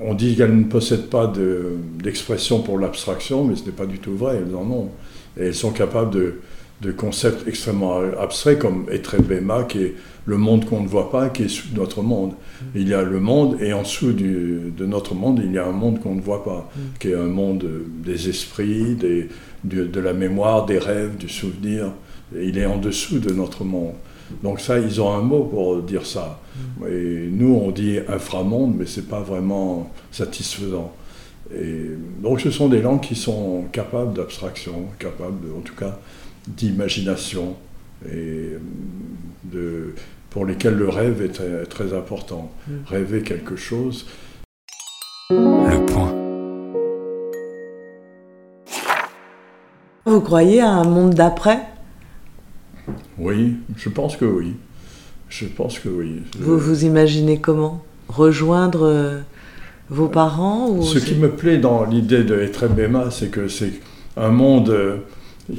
on dit qu'elles ne possèdent pas d'expression pour l'abstraction, mais ce n'est pas du tout vrai, elles en ont. Et elles sont capables de de concepts extrêmement abstraits comme Etrebema, qui est le monde qu'on ne voit pas, qui est sous notre monde. Mm. Il y a le monde et en dessous de notre monde, il y a un monde qu'on ne voit pas, mm. qui est un monde des esprits, des, de, la mémoire, des rêves, du souvenir. il est en dessous de notre monde. Donc ça, ils ont un mot pour dire ça. Mm. Et nous, on dit inframonde, mais c'est pas vraiment satisfaisant. Et donc ce sont des langues qui sont capables d'abstraction, capables, en tout cas, d'imagination et de, pour lesquels le rêve est très, important. Mm. Rêver quelque chose. Le point. Vous croyez à un monde d'après? Oui, je pense que oui. Je pense que oui. Vous vous imaginez comment Rejoindre euh, vos parents ou Ce qui me plaît dans l'idée de Etremema, c'est que c'est un monde euh,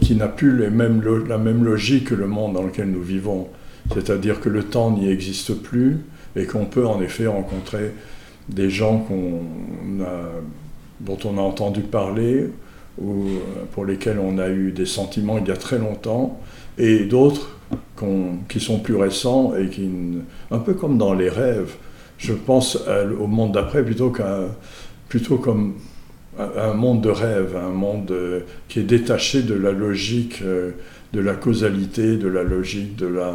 qui n'a plus les mêmes, la même logique que le monde dans lequel nous vivons. C'est-à-dire que le temps n'y existe plus et qu'on peut en effet rencontrer des gens qu'on dont on a entendu parler ou pour lesquels on a eu des sentiments il y a très longtemps et d'autres qui sont plus récents et qui, un peu comme dans les rêves, je pense au monde d'après plutôt qu'à plutôt comme un monde de rêve, un monde euh, qui est détaché de la logique euh, de la causalité, de la logique de la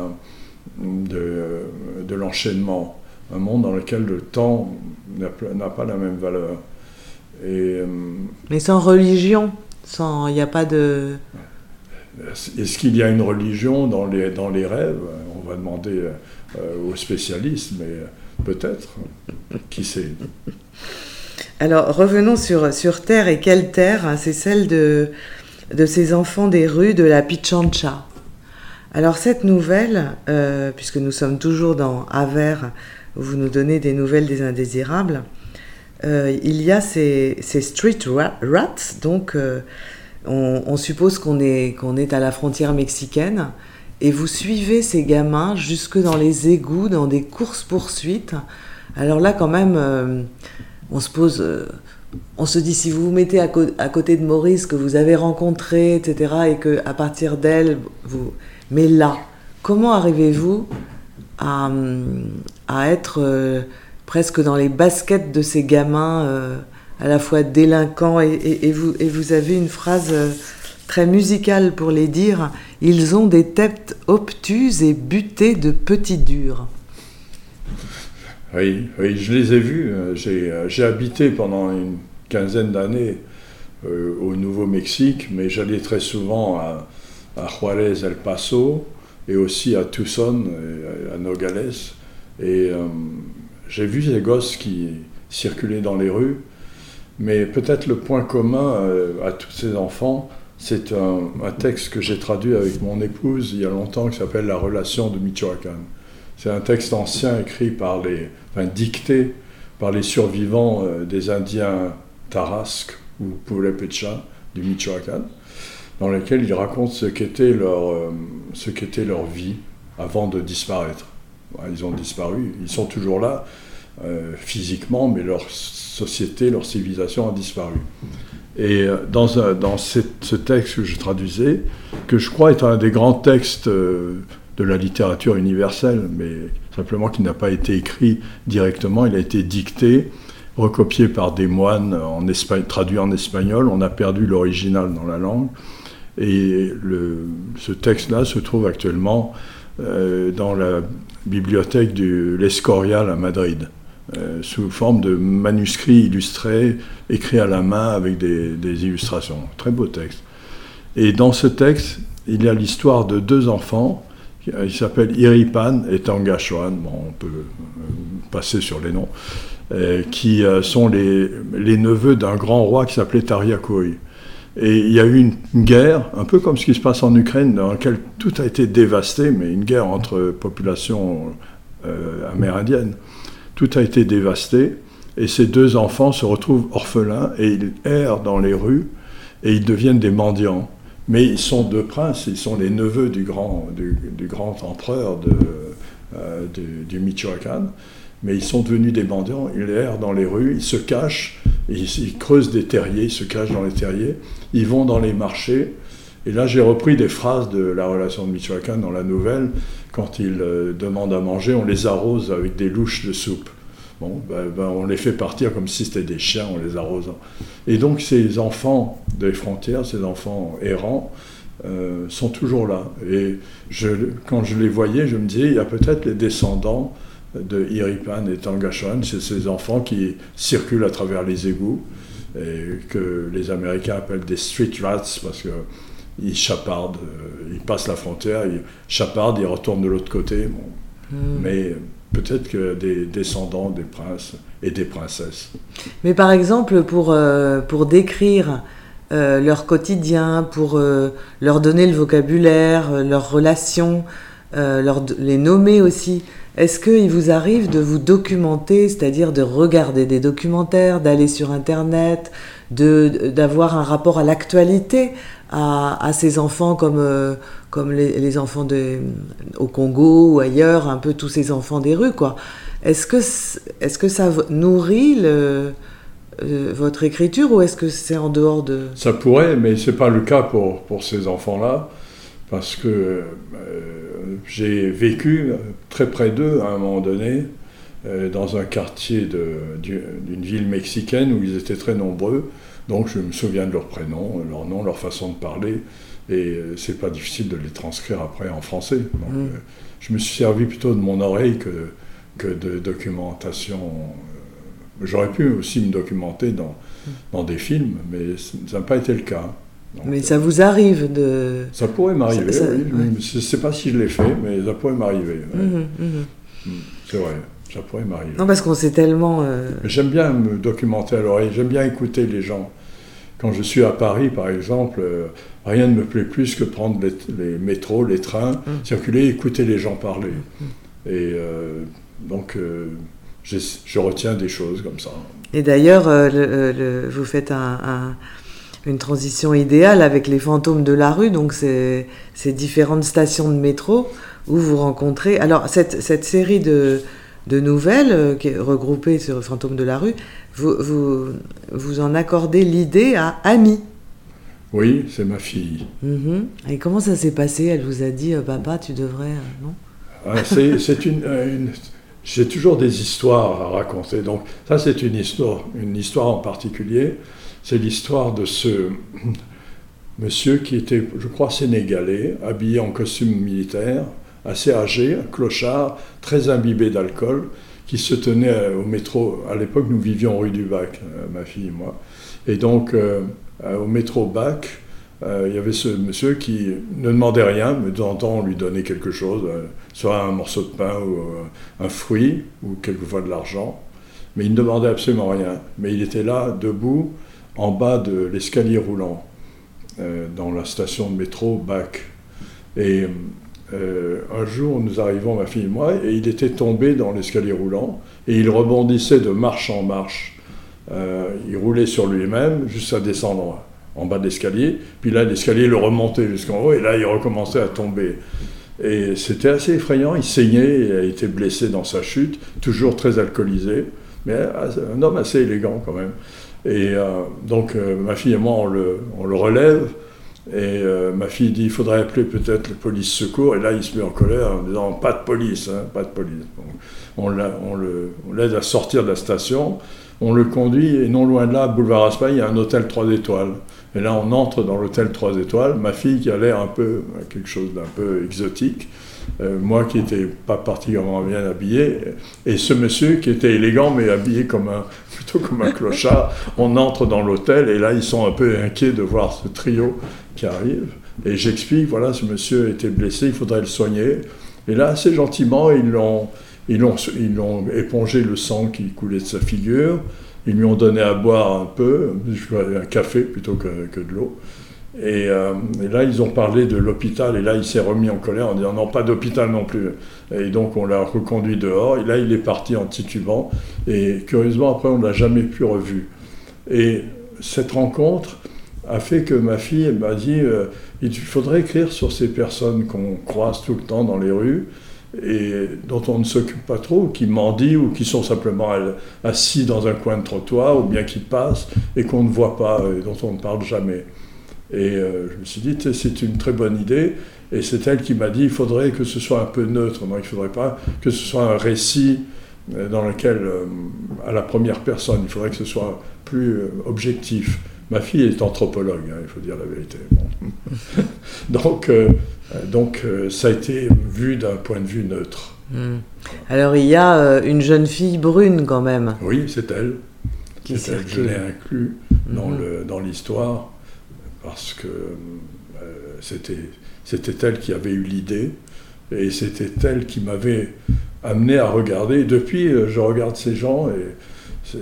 de, de l'enchaînement, un monde dans lequel le temps n'a pas la même valeur. Et, euh, Mais sans religion, sans il n'y a pas de. Est-ce qu'il y a une religion dans les, dans les rêves? On va demander aux spécialistes, mais peut-être, qui sait? Alors revenons sur, sur Terre et quelle Terre hein, C'est celle de, de ces enfants des rues de la Pichancha. Alors cette nouvelle, euh, puisque nous sommes toujours dans Aver, où vous nous donnez des nouvelles des indésirables, euh, il y a ces, ces street rats, donc euh, on, suppose qu'on est, est à la frontière mexicaine, et vous suivez ces gamins jusque dans les égouts, dans des courses-poursuites. Alors là quand même on se pose, euh, on se dit si vous vous mettez à, côté de Maurice que vous avez rencontré, etc., et que à partir d'elle, vous. Mais là, comment arrivez-vous à, être euh, presque dans les baskets de ces gamins, euh, à la fois délinquants et, vous, avez une phrase très musicale pour les dire. Ils ont des têtes obtuses et butées de petits durs. Oui, oui, je les ai vus. Euh, euh, j'ai habité pendant une quinzaine d'années euh, au Nouveau-Mexique, mais j'allais très souvent à, Juarez, El Paso, et aussi à Tucson, à Nogales. Et j'ai vu ces gosses qui circulaient dans les rues, mais peut-être le point commun à tous ces enfants, c'est un, texte que j'ai traduit avec mon épouse il y a longtemps qui s'appelle La relation de Michoacán. C'est un texte ancien écrit par les, enfin, dicté par les survivants euh, des Indiens Tarasque ou Purepecha du Michoacán, dans lequel ils racontent ce qu'était leur, euh, ce qu'était leur vie avant de disparaître. Ils ont disparu, ils sont toujours là euh, physiquement, mais leur société, leur civilisation a disparu. Et dans, un, dans ce texte que je traduisais, que je crois est un des grands textes de la littérature universelle, mais simplement qui n'a pas été écrit directement, il a été dicté, recopié par des moines, traduit en espagnol, on a perdu l'original dans la langue, et ce texte-là se trouve actuellement euh, dans la bibliothèque de l'Escorial à Madrid, euh, sous forme de manuscrits illustrés, écrits à la main avec des, illustrations. Très beau texte. Et dans ce texte, il y a l'histoire de deux enfants, il s'appelle Iripan et Tangashuan, bon, on peut euh, passer sur les noms, euh, qui sont les, les neveux d'un grand roi qui s'appelait Tariakoi. Et il y a eu une, guerre, un peu comme ce qui se passe en Ukraine, dans laquelle tout a été dévasté, mais une guerre entre populations amérindiennes. Tout a été dévasté, et ces deux enfants se retrouvent orphelins, et ils errent dans les rues, et ils deviennent des mendiants. Mais ils sont deux princes, ils sont les neveux du grand, du, grand empereur de, euh, du, Michoacán, mais ils sont devenus des mendiants, ils errent dans les rues, ils se cachent, ils, creusent des terriers, ils se cachent dans les terriers, ils vont dans les marchés. Et là, j'ai repris des phrases de la relation de Michoacán dans la nouvelle. Quand ils euh, demandent à manger, on les arrose avec des louches de soupe. Bon, ben, ben, on les fait partir comme si c'était des chiens en les arrosant. Et donc ces enfants des frontières, ces enfants errants, euh, sont toujours là. Et je, quand je les voyais, je me disais, il y a peut-être les descendants de Iripan et Tangashuan, c'est ces enfants qui circulent à travers les égouts, et que les Américains appellent des street rats, parce qu'ils chapardent, euh, ils passent la frontière, ils chapardent, ils retournent de l'autre côté. Bon. Hmm. Mais peut-être que des descendants des princes et des princesses. Mais par exemple, pour, euh, pour décrire euh, leur quotidien, pour euh, leur donner le vocabulaire, leurs relations, leur, les nommer aussi, est-ce qu'il vous arrive de vous documenter, c'est-à-dire de regarder des documentaires, d'aller sur Internet, d'avoir un rapport à l'actualité, à, à, ces enfants comme comme les, enfants au Congo ou ailleurs, un peu tous ces enfants des rues, quoi. Est-ce que, est que ça nourrit euh, votre écriture ou est-ce que c'est en dehors de... Ça pourrait, mais ce n'est pas le cas pour, pour ces enfants-là, parce que euh, j'ai vécu très près d'eux à un moment donné, euh, dans un quartier d'une ville mexicaine où ils étaient très nombreux, donc je me souviens de leurs prénoms, leur nom, leur façon de parler. Et euh, c'est pas difficile de les transcrire après en français. Donc, mm. euh, je me suis servi plutôt de mon oreille que, que de documentation. Euh, j'aurais pu aussi me documenter dans, mm. dans des films, mais ça n'a pas été le cas. mais ça vous arrive de... Ça pourrait m'arriver, oui. Je ne sais pas si je l'ai fait, mais ça pourrait m'arriver. Mm-hmm, mm-hmm. Mm, c'est vrai. Ça pourrait m'arriver. Non, parce qu'on sait tellement. euh, J'aime bien me documenter à l'oreille, j'aime bien écouter les gens. Quand je suis à Paris, par exemple, euh, rien ne me plaît plus que prendre les, les métros, les trains, Mm. circuler, écouter les gens parler. Et euh, donc, je retiens des choses comme ça. Et d'ailleurs, le- le- vous faites un- un- une transition idéale avec les fantômes de la rue, donc ces différentes stations de métro où vous rencontrez. Alors, cette, cette série de, de nouvelles euh, qui est regroupée sur Fantômes de la rue, vous, vous, vous en accordez l'idée à Ami. Oui, c'est ma fille. Mhm. Et comment ça s'est passé? Elle vous a dit, euh, papa, tu devrais. euh, non? Ah, c'est c'est une, une- j'ai toujours des histoires à raconter. Donc ça, c'est une histoire, une histoire en particulier. C'est l'histoire de ce monsieur qui était, je crois, sénégalais, habillé en costume militaire, assez âgé, un clochard, très imbibé d'alcool, qui se tenait euh, au métro. À l'époque, nous vivions rue du Bac, euh, ma fille et moi. Et donc, euh, au métro Bac, il y avait ce monsieur qui ne demandait rien, mais de temps en temps, on lui donnait quelque chose, soit un morceau de pain ou un fruit, ou quelquefois de l'argent. Mais il ne demandait absolument rien. Mais il était là, debout, en bas de l'escalier roulant, dans la station de métro Bac. Et euh, un jour, nous arrivons, ma fille et moi, et il était tombé dans l'escalier roulant, et il rebondissait de marche en marche. Euh, il roulait sur lui-même jusqu'à descendre en bas de l'escalier, puis là, l'escalier le remontait jusqu'en haut, et là, il recommençait à tomber. Et c'était assez effrayant, il saignait, il a été blessé dans sa chute, toujours très alcoolisé, mais un homme assez élégant quand même. Et euh, donc, ma fille et moi, on le relève, et euh, ma fille dit, il faudrait appeler peut-être le police secours. Et là, il se met en colère en disant, pas de police, hein, pas de police. On on l'aide à sortir de la station, on le conduit, et non loin de là, boulevard Raspail, il y a un hôtel 3 étoiles. Et là, on entre dans l'hôtel 3 étoiles. Ma fille qui a l'air un peu, quelque chose d'un peu exotique. euh, moi qui n'étais pas particulièrement bien habillé, et ce monsieur qui était élégant mais habillé comme un, plutôt comme un clochard, on entre dans l'hôtel et là ils sont un peu inquiets de voir ce trio qui arrive. Et j'explique, voilà, ce monsieur était blessé, il faudrait le soigner. Et là, assez gentiment, ils l'ont, ils l'ont, ils l'ont épongé le sang qui coulait de sa figure. Ils lui ont donné à boire un peu, un café plutôt que, que de l'eau. Et, euh, et là, ils ont parlé de l'hôpital, et là, il s'est remis en colère en disant non, pas d'hôpital non plus. Et donc, on l'a reconduit dehors, et là, il est parti en titubant, et curieusement, après, on ne l'a jamais plus revu. Et cette rencontre a fait que ma fille m'a dit euh, il faudrait écrire sur ces personnes qu'on croise tout le temps dans les rues, et dont on ne s'occupe pas trop, qui mendient ou qui sont simplement assis dans un coin de trottoir, ou bien qui passent, et qu'on ne voit pas, et dont on ne parle jamais. Et euh, je me suis dit, c'est une très bonne idée. Et c'est elle qui m'a dit, il faudrait que ce soit un peu neutre. Non, il ne faudrait pas que ce soit un récit euh, dans lequel, euh, à la première personne, il faudrait que ce soit plus euh, objectif. Ma fille est anthropologue, hein, il faut dire la vérité. Bon. donc, euh, donc ça a été vu d'un point de vue neutre. Mm. Alors il y a euh, une jeune fille brune quand même. Oui, c'est elle. Qui C'est elle. Je l'ai inclus dans mm-hmm. l'histoire parce que euh, c'était c'était elle qui avait eu l'idée et c'était elle qui m'avait amené à regarder. Et depuis, euh, je regarde ces gens et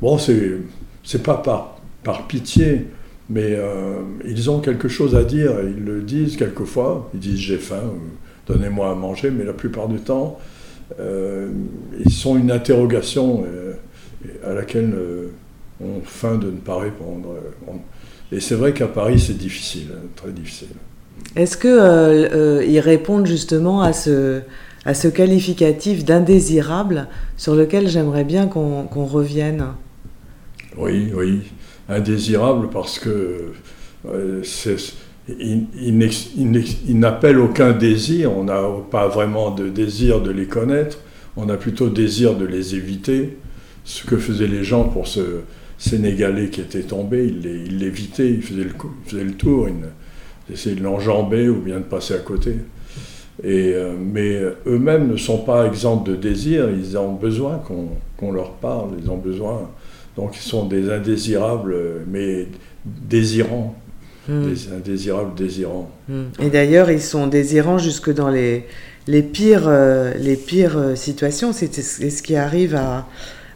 bon, c'est c'est pas par par pitié, mais euh, ils ont quelque chose à dire. Ils le disent quelquefois. Ils disent j'ai faim, donnez-moi à manger, mais la plupart du temps, euh, ils sont une interrogation euh, à laquelle on feint de ne pas répondre. On, et c'est vrai qu'à Paris, c'est difficile, hein, très difficile. Est-ce qu'ils euh, euh, répondent justement à ce, à ce qualificatif d'indésirable sur lequel j'aimerais bien qu'on qu revienne? Oui, oui. Indésirable parce que euh, il, aucun désir, on n'a pas vraiment de désir de les connaître, on a plutôt désir de les éviter, ce que faisaient les gens pour se Sénégalais qui était tombé, il l'évitait, il, faisait le, faisait le tour, il essayait de l'enjamber ou bien de passer à côté. Et, euh, mais eux-mêmes ne sont pas exempts de désir, ils ont besoin qu'on qu leur parle, ils ont besoin. Donc ils sont des indésirables, mais désirants. Mmh. Des indésirables désirants. Mmh. Et d'ailleurs, ils sont désirants jusque dans les, les pires, les pires situations. C'est ce qui arrive à,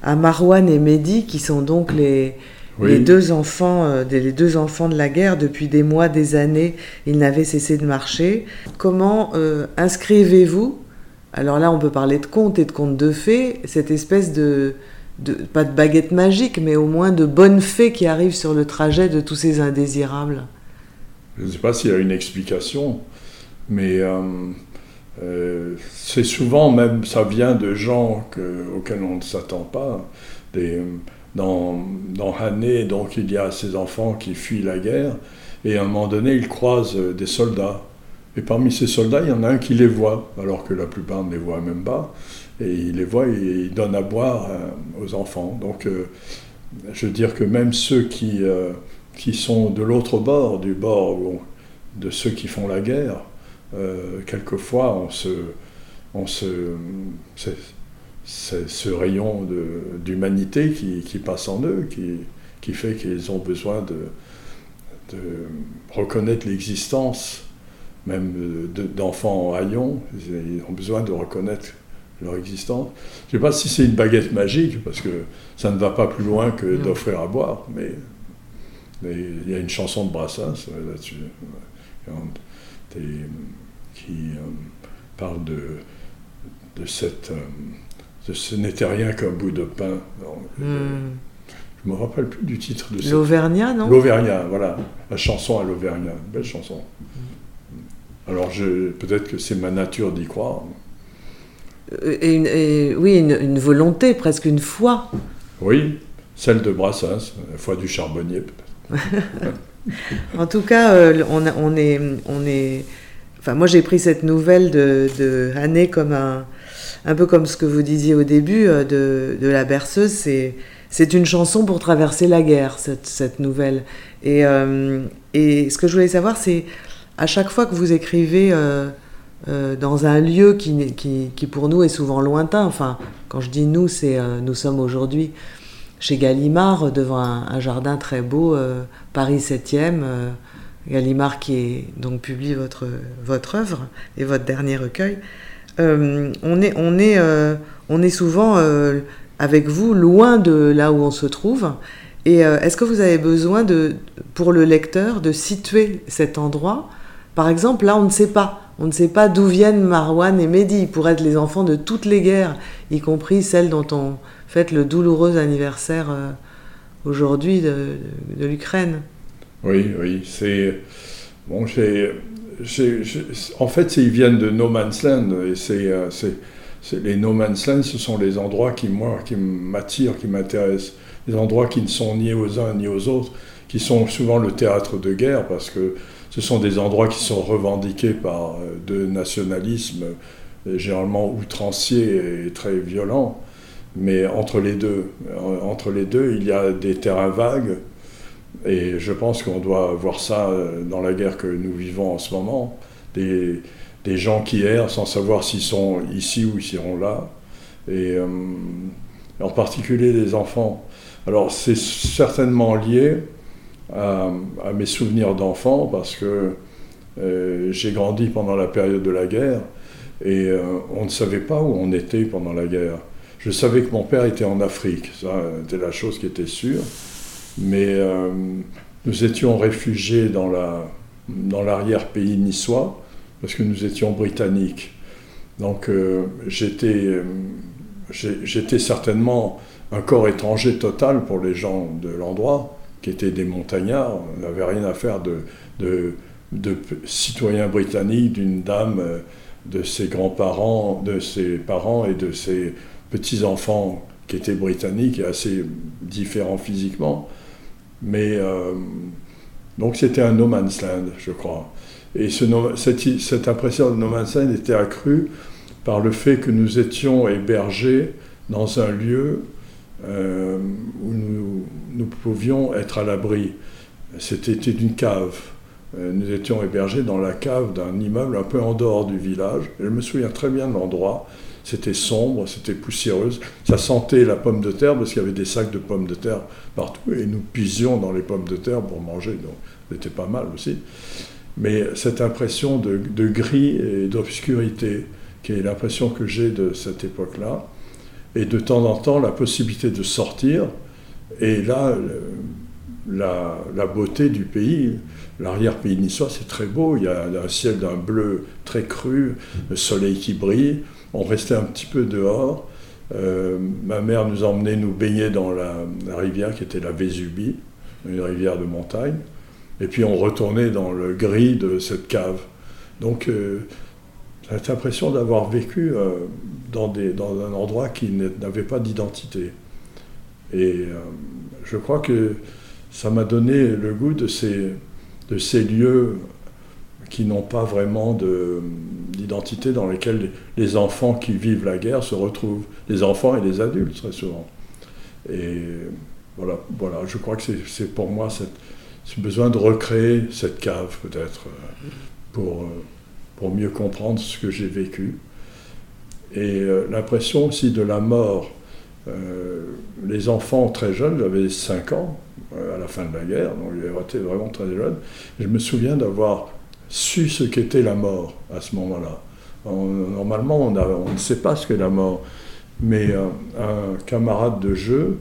à Marwan et Mehdi, qui sont donc les, les, deux enfants, les deux enfants de la guerre. Depuis des mois, des années, ils n'avaient cessé de marcher. Comment inscrivez-vous? Alors là, on peut parler de contes et de contes de fées, cette espèce de, pas de baguette magique, mais au moins de bonnes fées qui arrivent sur le trajet de tous ces indésirables. Je ne sais pas s'il y a une explication, mais euh, euh, c'est souvent même, ça vient de gens auxquels on ne s'attend pas. dans, dans Hané, donc il y a ces enfants qui fuient la guerre, et à un moment donné, ils croisent des soldats. Et parmi ces soldats, il y en a un qui les voit, alors que la plupart ne les voient même pas. Et il les voit et il donne à boire euh, aux enfants. Donc, euh, je veux dire que même ceux qui, euh, qui sont de l'autre bord, du bord de ceux qui font la guerre, quelquefois on se, on se, c'est ce rayon d'humanité qui, qui, passe en eux, qui, qui fait qu'ils ont besoin de, de reconnaître l'existence même d'enfants en haillons, ils ont besoin de reconnaître leur existence. Je ne sais pas si c'est une baguette magique, parce que ça ne va pas plus loin que d'offrir à boire, mais, il y a une chanson de Brassens là-dessus, qui euh, parle de, de cette... Euh, de ce n'était rien qu'un bout de pain. Hmm. Je ne me rappelle plus du titre de L'Auvergnat, non? L'Auvergnat, voilà. La chanson à l'Auvergnat. Belle chanson. Alors peut-être que c'est ma nature d'y croire. Euh, et, oui, une, volonté, presque une foi. Oui, celle de Brassens, la foi du charbonnier en tout cas, euh, on, est, on est. Enfin, moi j'ai pris cette nouvelle de, de comme un, un peu comme ce que vous disiez au début euh, de, de la berceuse. C'est c'est une chanson pour traverser la guerre, cette, cette nouvelle. Et, et ce que je voulais savoir, c'est à chaque fois que vous écrivez euh, euh, dans un lieu qui, qui, pour nous est souvent lointain, enfin, quand je dis nous, c'est euh, nous sommes aujourd'hui chez Gallimard devant un, jardin très beau, Paris 7e. Gallimard qui donc publie votre, votre œuvre et votre dernier recueil. on, est, on, est, on est souvent avec vous loin de là où on se trouve. Et est-ce que vous avez besoin de, pour le lecteur de situer cet endroit? Par exemple, là, on ne sait pas. On ne sait pas d'où viennent Marwan et Mehdi. Ils pourraient être les enfants de toutes les guerres, y compris celle dont on fête le douloureux anniversaire euh, aujourd'hui de, l'Ukraine. Oui, oui. C'est. Bon. En fait, ils viennent de No Man's Land. Et c'est. Euh, les No Man's Land, ce sont les endroits qui, moi, qui m'attirent, qui m'intéressent. Les endroits qui ne sont ni aux uns ni aux autres, qui sont souvent le théâtre de guerre, parce que ce sont des endroits qui sont revendiqués par euh, de nationalisme euh, généralement outrancier et très violent. Mais entre les deux, euh, entre les deux, il y a des terrains vagues. Et je pense qu'on doit voir ça dans la guerre que nous vivons en ce moment. Des, des gens qui errent sans savoir s'ils sont ici ou s'ils seront là. Et en particulier les enfants. Alors c'est certainement lié à, mes souvenirs d'enfant parce que euh, j'ai grandi pendant la période de la guerre et euh, on ne savait pas où on était pendant la guerre. Je savais que mon père était en Afrique, ça c'était la chose qui était sûre, mais euh, nous étions réfugiés dans la dans l'arrière-pays niçois parce que nous étions britanniques. Donc j'étais j'étais certainement un corps étranger total pour les gens de l'endroit qui étaient des montagnards, n'avaient rien à faire de, de, de citoyens britanniques, d'une dame, euh, de ses grands-parents, de ses parents et de ses petits-enfants qui étaient britanniques et assez différents physiquement. Mais euh, donc c'était un no man's land, je crois. Et ce, cette, cette, impression de no man's land était accrue par le fait que nous étions hébergés dans un lieu euh, où nous, pouvions être à l'abri. C'était une cave. Euh, nous étions hébergés dans la cave d'un immeuble un peu en dehors du village. Je me souviens très bien de l'endroit. C'était sombre, c'était poussiéreuse. Ça sentait la pomme de terre parce qu'il y avait des sacs de pommes de terre partout et nous puisions dans les pommes de terre pour manger. Donc c'était pas mal aussi. Mais cette impression de gris et d'obscurité qui est l'impression que j'ai de cette époque-là. Et de temps en temps, la possibilité de sortir. Et là, la, beauté du pays, l'arrière-pays niçois, c'est très beau. Il y a un ciel d'un bleu très cru, le soleil qui brille. On restait un petit peu dehors. Euh, ma mère nous emmenait nous baigner dans la, rivière qui était la Vésubie, une rivière de montagne. Et puis on retournait dans le gris de cette cave. Donc euh, j'ai l'impression d'avoir vécu euh, dans, un endroit qui n'avait pas d'identité. Et je crois que ça m'a donné le goût de ces, lieux qui n'ont pas vraiment d'identité dans lesquels les enfants qui vivent la guerre se retrouvent, les enfants et les adultes très souvent. Et voilà, voilà je crois que c'est pour moi ce besoin de recréer cette cave peut-être euh, pour, euh, pour mieux comprendre ce que j'ai vécu. Et euh, l'impression aussi de la mort. les enfants très jeunes, j'avais 5 ans à la fin de la guerre, donc j'étais vraiment très jeune. Je me souviens d'avoir su ce qu'était la mort à ce moment-là. Normalement, on, ne sait pas ce qu'est la mort, mais euh, un, camarade de jeu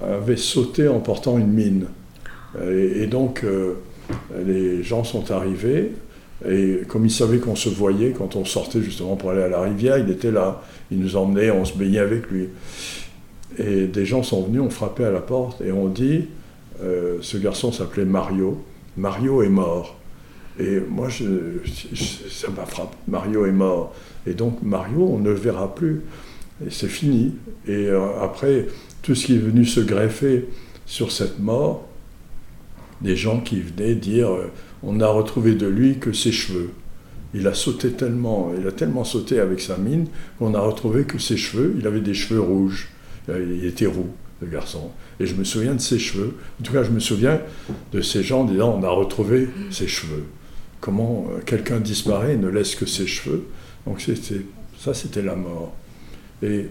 avait sauté en portant une mine. Et, donc, euh, les gens sont arrivés, et comme il savait qu'on se voyait quand on sortait justement pour aller à la rivière, il était là. Il nous emmenait, on se baignait avec lui. Et des gens sont venus, ont frappé à la porte, et on dit, euh, ce garçon s'appelait Mario, Mario est mort. Et moi, ça m'a frappé. Mario est mort. Et donc, Mario, on ne le verra plus. Et c'est fini. Et euh, après, tout ce qui est venu se greffer sur cette mort, des gens qui venaient dire euh, on n'a retrouvé de lui que ses cheveux. Il a sauté tellement, il a tellement sauté avec sa mine qu'on n'a retrouvé que ses cheveux. Il avait des cheveux rouges. Il était roux, le garçon. Et je me souviens de ses cheveux. En tout cas, je me souviens de ces gens disant on a retrouvé ses cheveux comment euh, quelqu'un disparaît et ne laisse que ses cheveux. Donc ça, c'était la mort. Et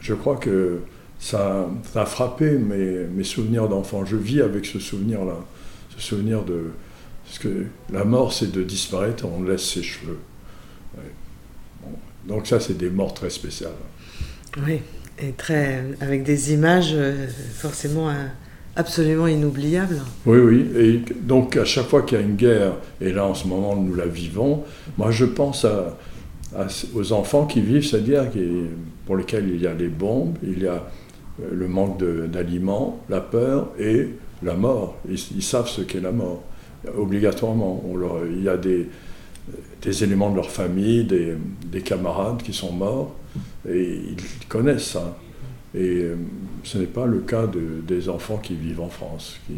je crois que ça, a frappé mes, souvenirs d'enfant. Je vis avec ce souvenir-là, ce souvenir de... Parce que la mort, c'est de disparaître, on laisse ses cheveux. Donc ça, c'est des morts très spéciales. Oui, et très, avec des images euh, forcément euh, absolument inoubliable. Oui, oui. Et donc, à chaque fois qu'il y a une guerre, et là en ce moment nous la vivons, moi je pense à, aux enfants qui vivent guerre, pour lesquels il y a les bombes, il y a euh, le manque d'aliments, la peur et la mort. Ils, savent ce qu'est la mort, obligatoirement. il y a des, éléments de leur famille, des, des camarades qui sont morts, et ils connaissent ça. Et euh, ce n'est pas le cas de, des enfants qui vivent en France, qui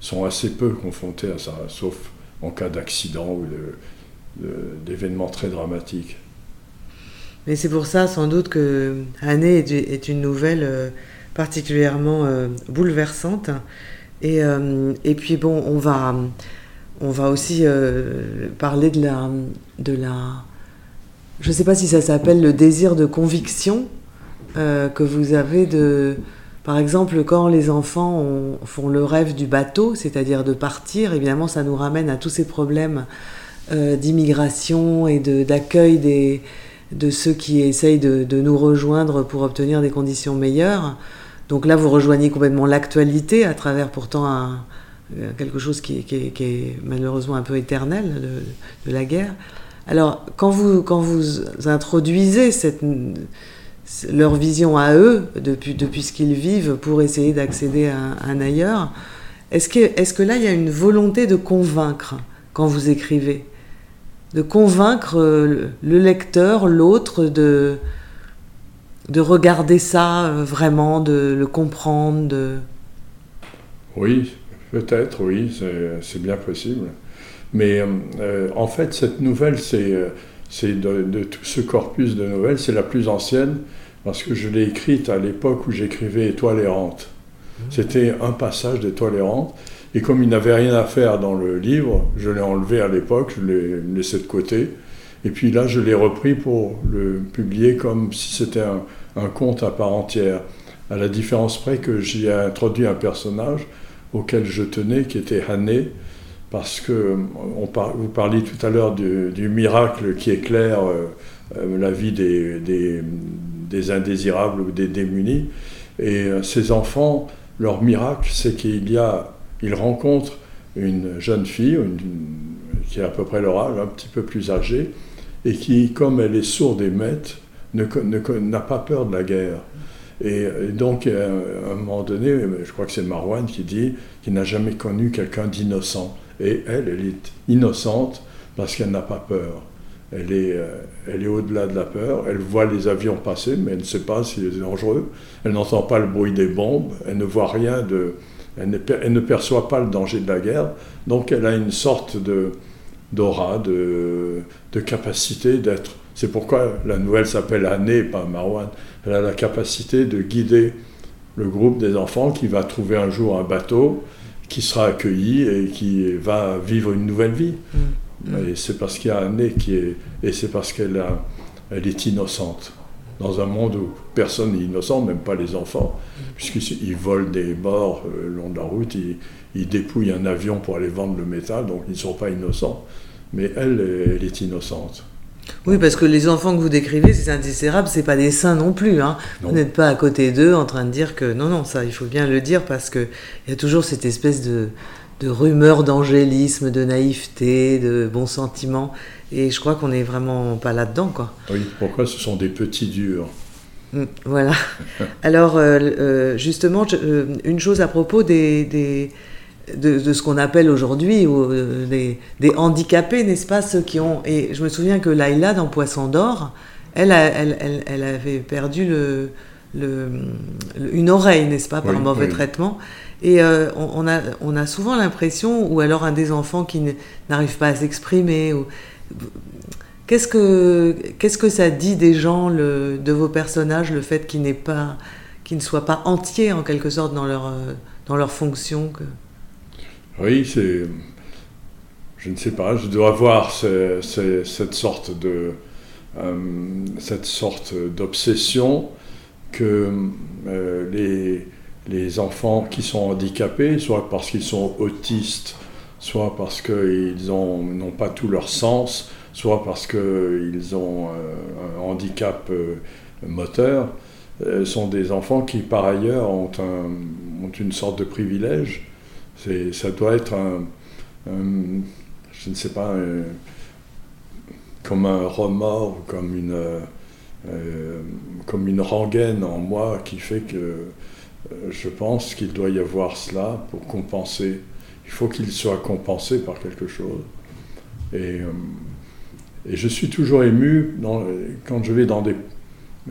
sont assez peu confrontés à ça, sauf en cas d'accident ou d'événements très dramatiques. Mais c'est pour ça, sans doute, que Année est une nouvelle euh, particulièrement euh, bouleversante. Et, et, puis, bon, on va, on va aussi parler de la, de la. Je ne sais pas si ça s'appelle le désir de conviction euh, que vous avez de... Par exemple, quand les enfants font le rêve du bateau, c'est-à-dire de partir, évidemment, ça nous ramène à tous ces problèmes euh, d'immigration et d'accueil de ceux qui essayent de, nous rejoindre pour obtenir des conditions meilleures. Donc là, vous rejoignez complètement l'actualité à travers pourtant euh, quelque chose qui, est malheureusement un peu éternel de, de, la guerre. Alors, quand vous, quand vous introduisez cette leur vision à eux, depuis, depuis ce qu'ils vivent, pour essayer d'accéder à, un ailleurs. Est-ce que, est que là, il y a une volonté de convaincre quand vous écrivez? De convaincre euh, le lecteur, l'autre, de, de regarder ça euh, vraiment, de le comprendre de... Oui, peut-être, oui, c'est bien possible. Mais euh, en fait, cette nouvelle, c'est c'est de, tout ce corpus de nouvelles, c'est la plus ancienne parce que je l'ai écrite à l'époque où j'écrivais Étoile errante. Mmh. C'était un passage d'Étoile errante. Et comme il n'avait rien à faire dans le livre, je l'ai enlevé à l'époque, je l'ai laissé de côté. Et puis là, je l'ai repris pour le publier comme si c'était un, conte à part entière. À la différence près que j'y ai introduit un personnage auquel je tenais, qui était Hané, parce que on vous parliez tout à l'heure du, miracle qui éclaire la vie des, indésirables ou des démunis. Et ces enfants, leur miracle, c'est qu'il y a, ils rencontrent une jeune fille qui est à peu près leur âge, un petit peu plus âgée, et qui, comme elle est sourde et muette, n'a pas peur de la guerre. Et, donc, à un moment donné, je crois que c'est Marwan qui dit qu'il n'a jamais connu quelqu'un d'innocent. Et elle, elle est innocente parce qu'elle n'a pas peur. Elle est, euh, elle est au-delà de la peur. Elle voit les avions passer, mais elle ne sait pas s'il est dangereux. Elle n'entend pas le bruit des bombes. Elle ne voit rien de. Elle ne, elle ne, perçoit pas le danger de la guerre. Donc, elle a une sorte de d'aura, de, de capacité d'être c'est pourquoi la nouvelle s'appelle Année, pas Marwan. Elle a la capacité de guider le groupe des enfants qui va trouver un jour un bateau, qui sera accueilli et qui va vivre une nouvelle vie. Mm. Et c'est parce qu'il y a Année qui est. Et c'est parce qu'elle elle est innocente. Dans un monde où personne n'est innocent, même pas les enfants, mm. puisqu'ils volent des morts euh, le long de la route, ils, ils, dépouillent un avion pour aller vendre le métal, donc ils ne sont pas innocents. Mais elle, elle est innocente. Oui, parce que les enfants que vous décrivez, ces indésirables, c'est pas des saints non plus. Hein. Vous n'êtes pas à côté d'eux en train de dire que non, non, ça, il faut bien le dire parce qu'il y a toujours cette espèce de, de rumeur d'angélisme, de naïveté, de bons sentiments. Et je crois qu'on n'est vraiment pas là-dedans, quoi. Oui, pourquoi ce sont des petits durs hum, voilà. Alors, euh, euh, justement, euh, une chose à propos des de, ce qu'on appelle aujourd'hui euh, des, handicapés, n'est-ce pas Ceux qui ont. Et je me souviens que Laïla, dans Poisson d'Or, elle, elle, elle, avait perdu le, le, une oreille, n'est-ce pas, par un mauvais traitement. Et euh, on, a, on a souvent l'impression, ou alors un des enfants qui n'arrive pas à s'exprimer. Qu'est-ce que, qu'est-ce que ça dit des gens, le, de vos personnages, le fait qu'ils, pas, qu'ils ne soient pas entiers, en quelque sorte, dans leur, euh, dans leur fonction que... Oui, c'est. Je ne sais pas, je dois voir cette sorte de. Euh, cette sorte d'obsession que euh, les, les, enfants qui sont handicapés, soit parce qu'ils sont autistes, soit parce qu'ils n'ont pas tout leur sens, soit parce qu'ils ont euh, un handicap moteur, sont des enfants qui par ailleurs ont, un, ont une sorte de privilège ça doit être un, je ne sais pas, comme un remords, comme une, euh, comme une rengaine en moi qui fait que euh, je pense qu'il doit y avoir cela pour compenser. Il faut qu'il soit compensé par quelque chose. Et, euh, et je suis toujours ému quand je vais dans des...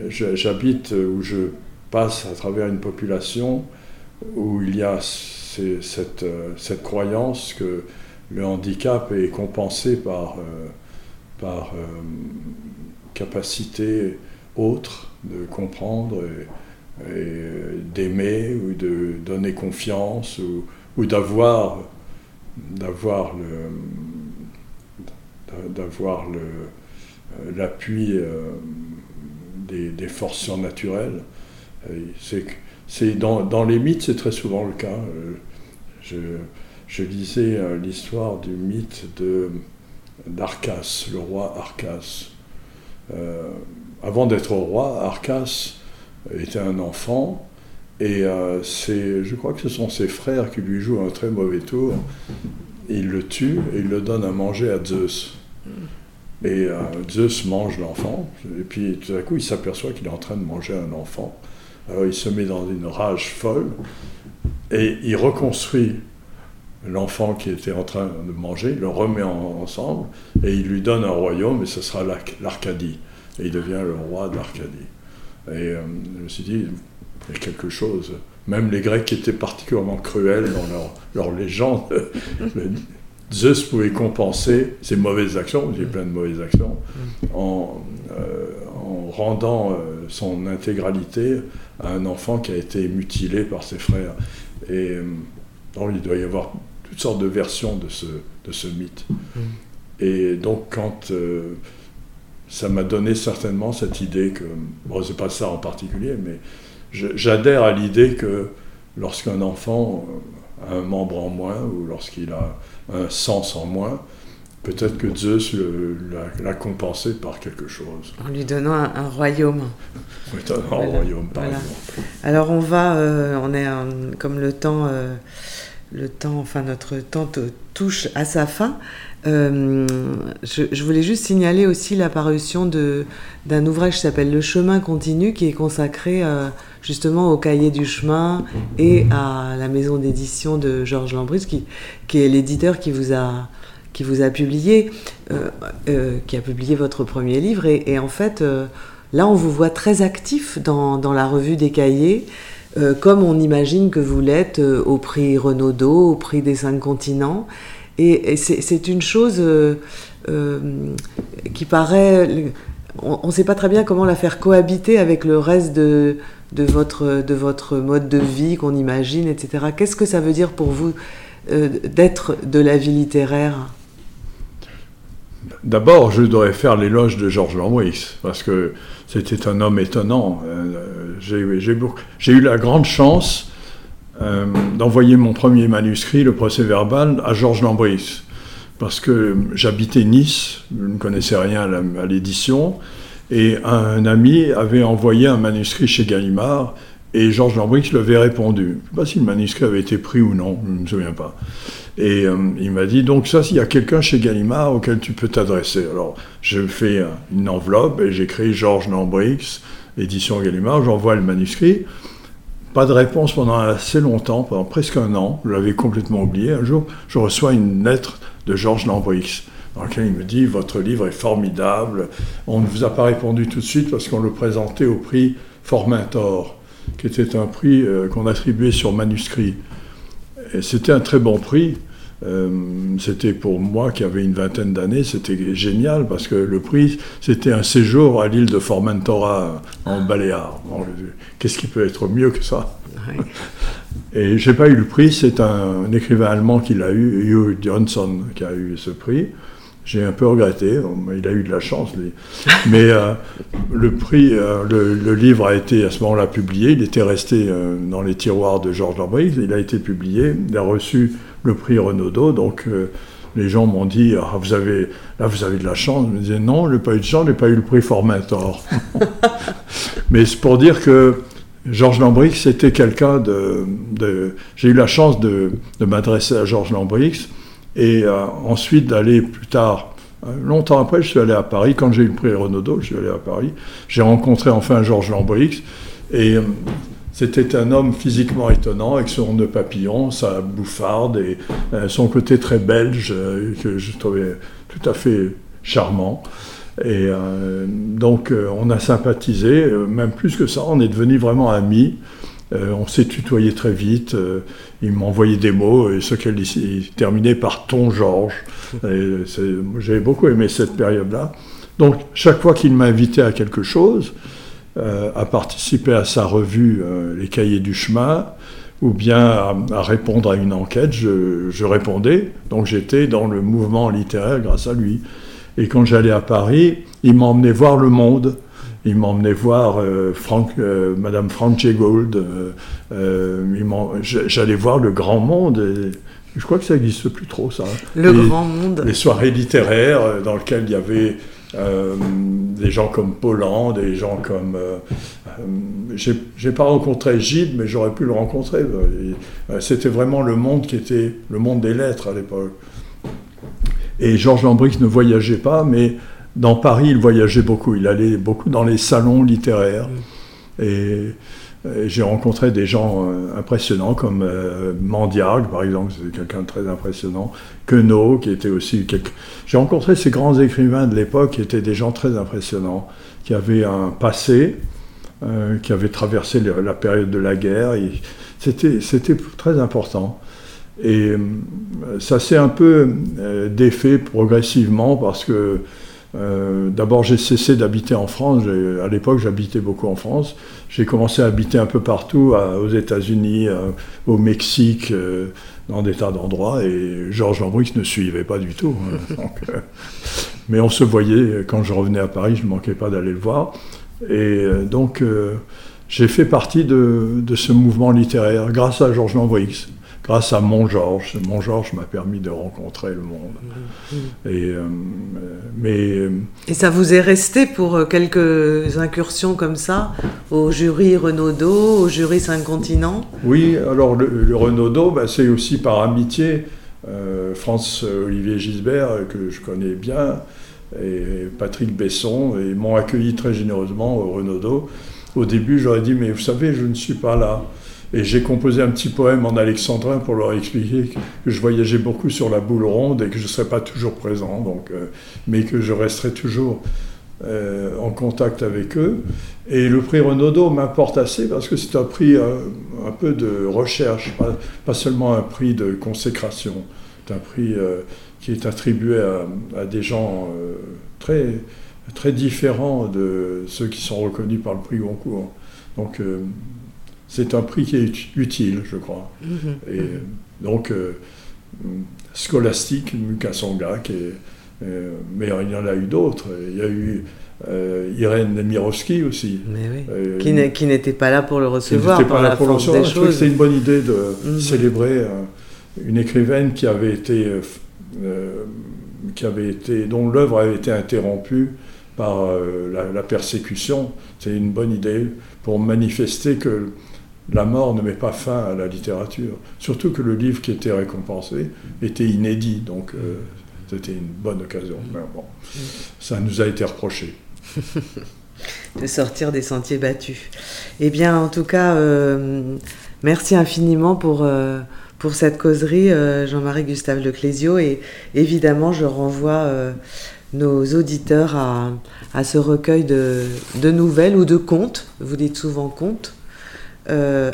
J'habite où je passe à travers une population où il y a c'est cette, euh, cette, croyance que le handicap est compensé par, euh, euh, capacité autre de comprendre et, d'aimer ou de donner confiance ou, d'avoir d'avoir le d'avoir l'appui des, forces surnaturelles. C'est dans, les mythes, c'est très souvent le cas. Euh, je, lisais euh, l'histoire du mythe d'Arcas, le roi Arcas. Euh, avant d'être roi, Arcas était un enfant et je crois que ce sont ses frères qui lui jouent un très mauvais tour. Il le tue et il le donne à manger à Zeus. Et Zeus mange l'enfant, et puis tout à coup il s'aperçoit qu'il est en train de manger un enfant. Alors il se met dans une rage folle et il reconstruit l'enfant qui était en train de manger, il le remet ensemble et il lui donne un royaume et ce sera l'Arcadie. Et il devient le roi d'Arcadie. Et euh, je me suis dit, il y a quelque chose. Même les Grecs étaient particulièrement cruels dans leur, légende. Zeus pouvait compenser ses mauvaises actions, j'ai plein de mauvaises actions, en, euh, en rendant euh, son intégralité à un enfant qui a été mutilé par ses frères. Et euh, donc, il doit y avoir toutes sortes de versions de ce, de ce mythe. Mm. Et donc, quand euh, ça m'a donné certainement cette idée que, bon, c'est pas ça en particulier, mais j'adhère à l'idée que lorsqu'un enfant un membre en moins ou lorsqu'il a un sens en moins, peut-être que Zeus l'a compensé par quelque chose. En lui donnant un, royaume. Oui, un royaume, par exemple. Alors on va, euh, on est comme le temps, euh, le temps, enfin notre temps touche à sa fin. Euh, je, voulais juste signaler aussi l'apparition d'un ouvrage qui s'appelle Le chemin continu, qui est consacré justement au cahier du chemin et à la maison d'édition de Georges Lambris, qui, qui est l'éditeur qui vous a qui vous a publié, euh, euh, qui a publié votre premier livre. Et, en fait, euh, là, on vous voit très actif dans, dans la revue des cahiers, comme on imagine que vous l'êtes au prix Renaudot, au prix des cinq continents. Et, c'est une chose qui paraît... On ne sait pas très bien comment la faire cohabiter avec le reste de, de, votre, de votre mode de vie qu'on imagine, etc. Qu'est-ce que ça veut dire pour vous d'être de la vie littéraire? D'abord, je devrais faire l'éloge de Georges Lambris, parce que c'était un homme étonnant. Euh, j'ai eu la grande chance euh, d'envoyer mon premier manuscrit, le procès verbal, à Georges Lambris, parce que j'habitais Nice, je ne connaissais rien à l'édition, et un ami avait envoyé un manuscrit chez Gallimard, et Georges Lambris lui avait répondu. Je ne sais pas si le manuscrit avait été pris ou non, je ne me souviens pas. Et euh, il m'a dit, donc ça, s'il y a quelqu'un chez Gallimard auquel tu peux t'adresser. Alors, je fais une enveloppe et j'écris Georges Lambrix, édition Gallimard, j'envoie le manuscrit. Pas de réponse pendant assez longtemps, pendant presque un an, je l'avais complètement oublié. Un jour, je reçois une lettre de Georges Lambrix, dans laquelle il me dit, votre livre est formidable, on ne vous a pas répondu tout de suite parce qu'on le présentait au prix Formentor, qui était un prix euh, qu'on attribuait sur manuscrit c'était un très bon prix. Euh, c'était pour moi qui avait une vingtaine d'années, c'était génial parce que le prix, c'était un séjour à l'île de Formentora en Baléares. Qu'est-ce qui peut être mieux que ça? Et j'ai pas eu le prix, c'est un, écrivain allemand qui l'a eu, Hugh Johnson, qui a eu ce prix. J'ai un peu regretté, il a eu de la chance, Mais euh, le prix, euh, le, livre a été à ce moment-là publié, il était resté dans les tiroirs de Georges Lambris, il a été publié, il a reçu le prix Renaudot, donc les gens m'ont dit ah, vous avez, là vous avez de la chance. Je me disais non, je n'ai pas eu de chance, je n'ai pas eu le prix Formentor. Mais c'est pour dire que Georges Lambris, c'était quelqu'un de, J'ai eu la chance de, m'adresser à Georges Lambris et euh, ensuite d'aller plus tard, euh, longtemps après, je suis allé à Paris. Quand j'ai eu le prix Renaudot, je suis allé à Paris. J'ai rencontré enfin Georges Lambrix. Et euh, c'était un homme physiquement étonnant, avec son nœud papillon, sa bouffarde et son côté très belge, que je trouvais tout à fait charmant. Et donc on a sympathisé, même plus que ça, on est devenus vraiment amis. Euh, on s'est tutoyé très vite. Euh, il m'envoyait des mots, et ce qu'elle terminait par ton Georges. J'avais beaucoup aimé cette période-là. Donc, chaque fois qu'il m'invitait à quelque chose, euh, à participer à sa revue Les Cahiers du Chemin, ou bien à, répondre à une enquête, je répondais. Donc, j'étais dans le mouvement littéraire grâce à lui. Et quand j'allais à Paris, il m'emmenait voir le monde il m'emmenait voir euh, Frank, euh, Madame Franche Gold. Euh, j'allais voir le grand monde. je crois que ça n'existe plus trop, ça. Le grand monde. Les soirées littéraires dans lesquelles il y avait des gens comme Paulan, des gens comme. J'ai pas rencontré Gide, mais j'aurais pu le rencontrer. C'était vraiment le monde qui était le monde des lettres à l'époque. Et Georges Lambrix ne voyageait pas, mais dans Paris, il voyageait beaucoup. Il allait beaucoup dans les salons littéraires. Et, j'ai rencontré des gens euh, impressionnants comme euh, Mandiargue, par exemple, c'était quelqu'un de très impressionnant. Queneau, qui était aussi. J'ai rencontré ces grands écrivains de l'époque qui étaient des gens très impressionnants, qui avaient un passé, euh, qui avaient traversé la période de la guerre. C'était très important. Et ça s'est un peu défait progressivement parce que euh, d'abord, j'ai cessé d'habiter en France. À l'époque, j'habitais beaucoup en France. J'ai commencé à habiter un peu partout, aux États-Unis, euh, au Mexique, euh, dans des tas d'endroits. Et Georges Lambrix ne suivait pas du tout. Hein. mais on se voyait quand je revenais à Paris. Je ne manquais pas d'aller le voir. Et donc, j'ai fait partie de, de, ce mouvement littéraire grâce à Georges Lambrix. Grâce à mon Georges. Mon Georges m'a permis de rencontrer le monde. Mm-hmm. Et, euh, mais, Et ça vous est resté pour quelques incursions comme ça, au jury Renaudot, au jury Cinq-Continents Oui, alors le, le Renaudot, bah, c'est aussi par amitié. Euh, France-Olivier Gisbert, que je connais bien, et Patrick Besson, et m'ont accueilli très généreusement au Renaudot. Au début, j'aurais dit, mais vous savez, je ne suis pas là. Et j'ai composé un petit poème en alexandrin pour leur expliquer que je voyageais beaucoup sur la boule ronde et que je ne serais pas toujours présent, donc, euh, mais que je resterais toujours euh, en contact avec eux. Et le prix Renaudot m'importe assez parce que c'est un prix euh, un peu de recherche, pas, seulement un prix de consécration. C'est un prix qui est attribué à, à des gens très, très différents de ceux qui sont reconnus par le prix Goncourt. Donc c'est un prix qui est utile, je crois. Mm -hmm. Et donc scolastique, Mukasonga, qui est, mais il y en a eu d'autres. Il y a eu euh, Irène Mirovski aussi. Mais oui. euh, qui n'était pas là pour le recevoir. Qui n'était pas là pour le recevoir. Je trouvais que c'était une bonne idée de mm -hmm. célébrer euh, une écrivaine qui avait été, euh, qui avait été dont l'œuvre avait été interrompue par euh, la, la, persécution. C'est une bonne idée pour manifester que la mort ne met pas fin à la littérature. Surtout que le livre qui était récompensé était inédit. Donc c'était une bonne occasion. Mais bon, ça nous a été reproché. de sortir des sentiers battus. Eh bien, en tout cas, euh, merci infiniment pour, euh, pour cette causerie, euh, Jean-Marie Gustave Leclésio. Et évidemment, je renvoie euh, nos auditeurs à, à, ce recueil de, de, nouvelles ou de contes, vous dites souvent contes, euh,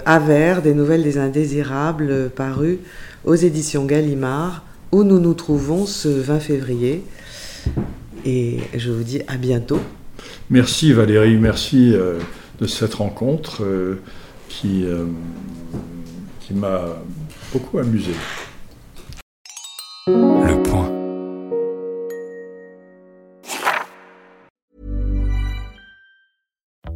des nouvelles des indésirables, parues aux éditions Gallimard, où nous nous trouvons ce 20 février. Et je vous dis à bientôt. Merci Valérie, merci euh, de cette rencontre euh, qui, euh, qui m'a beaucoup amusé.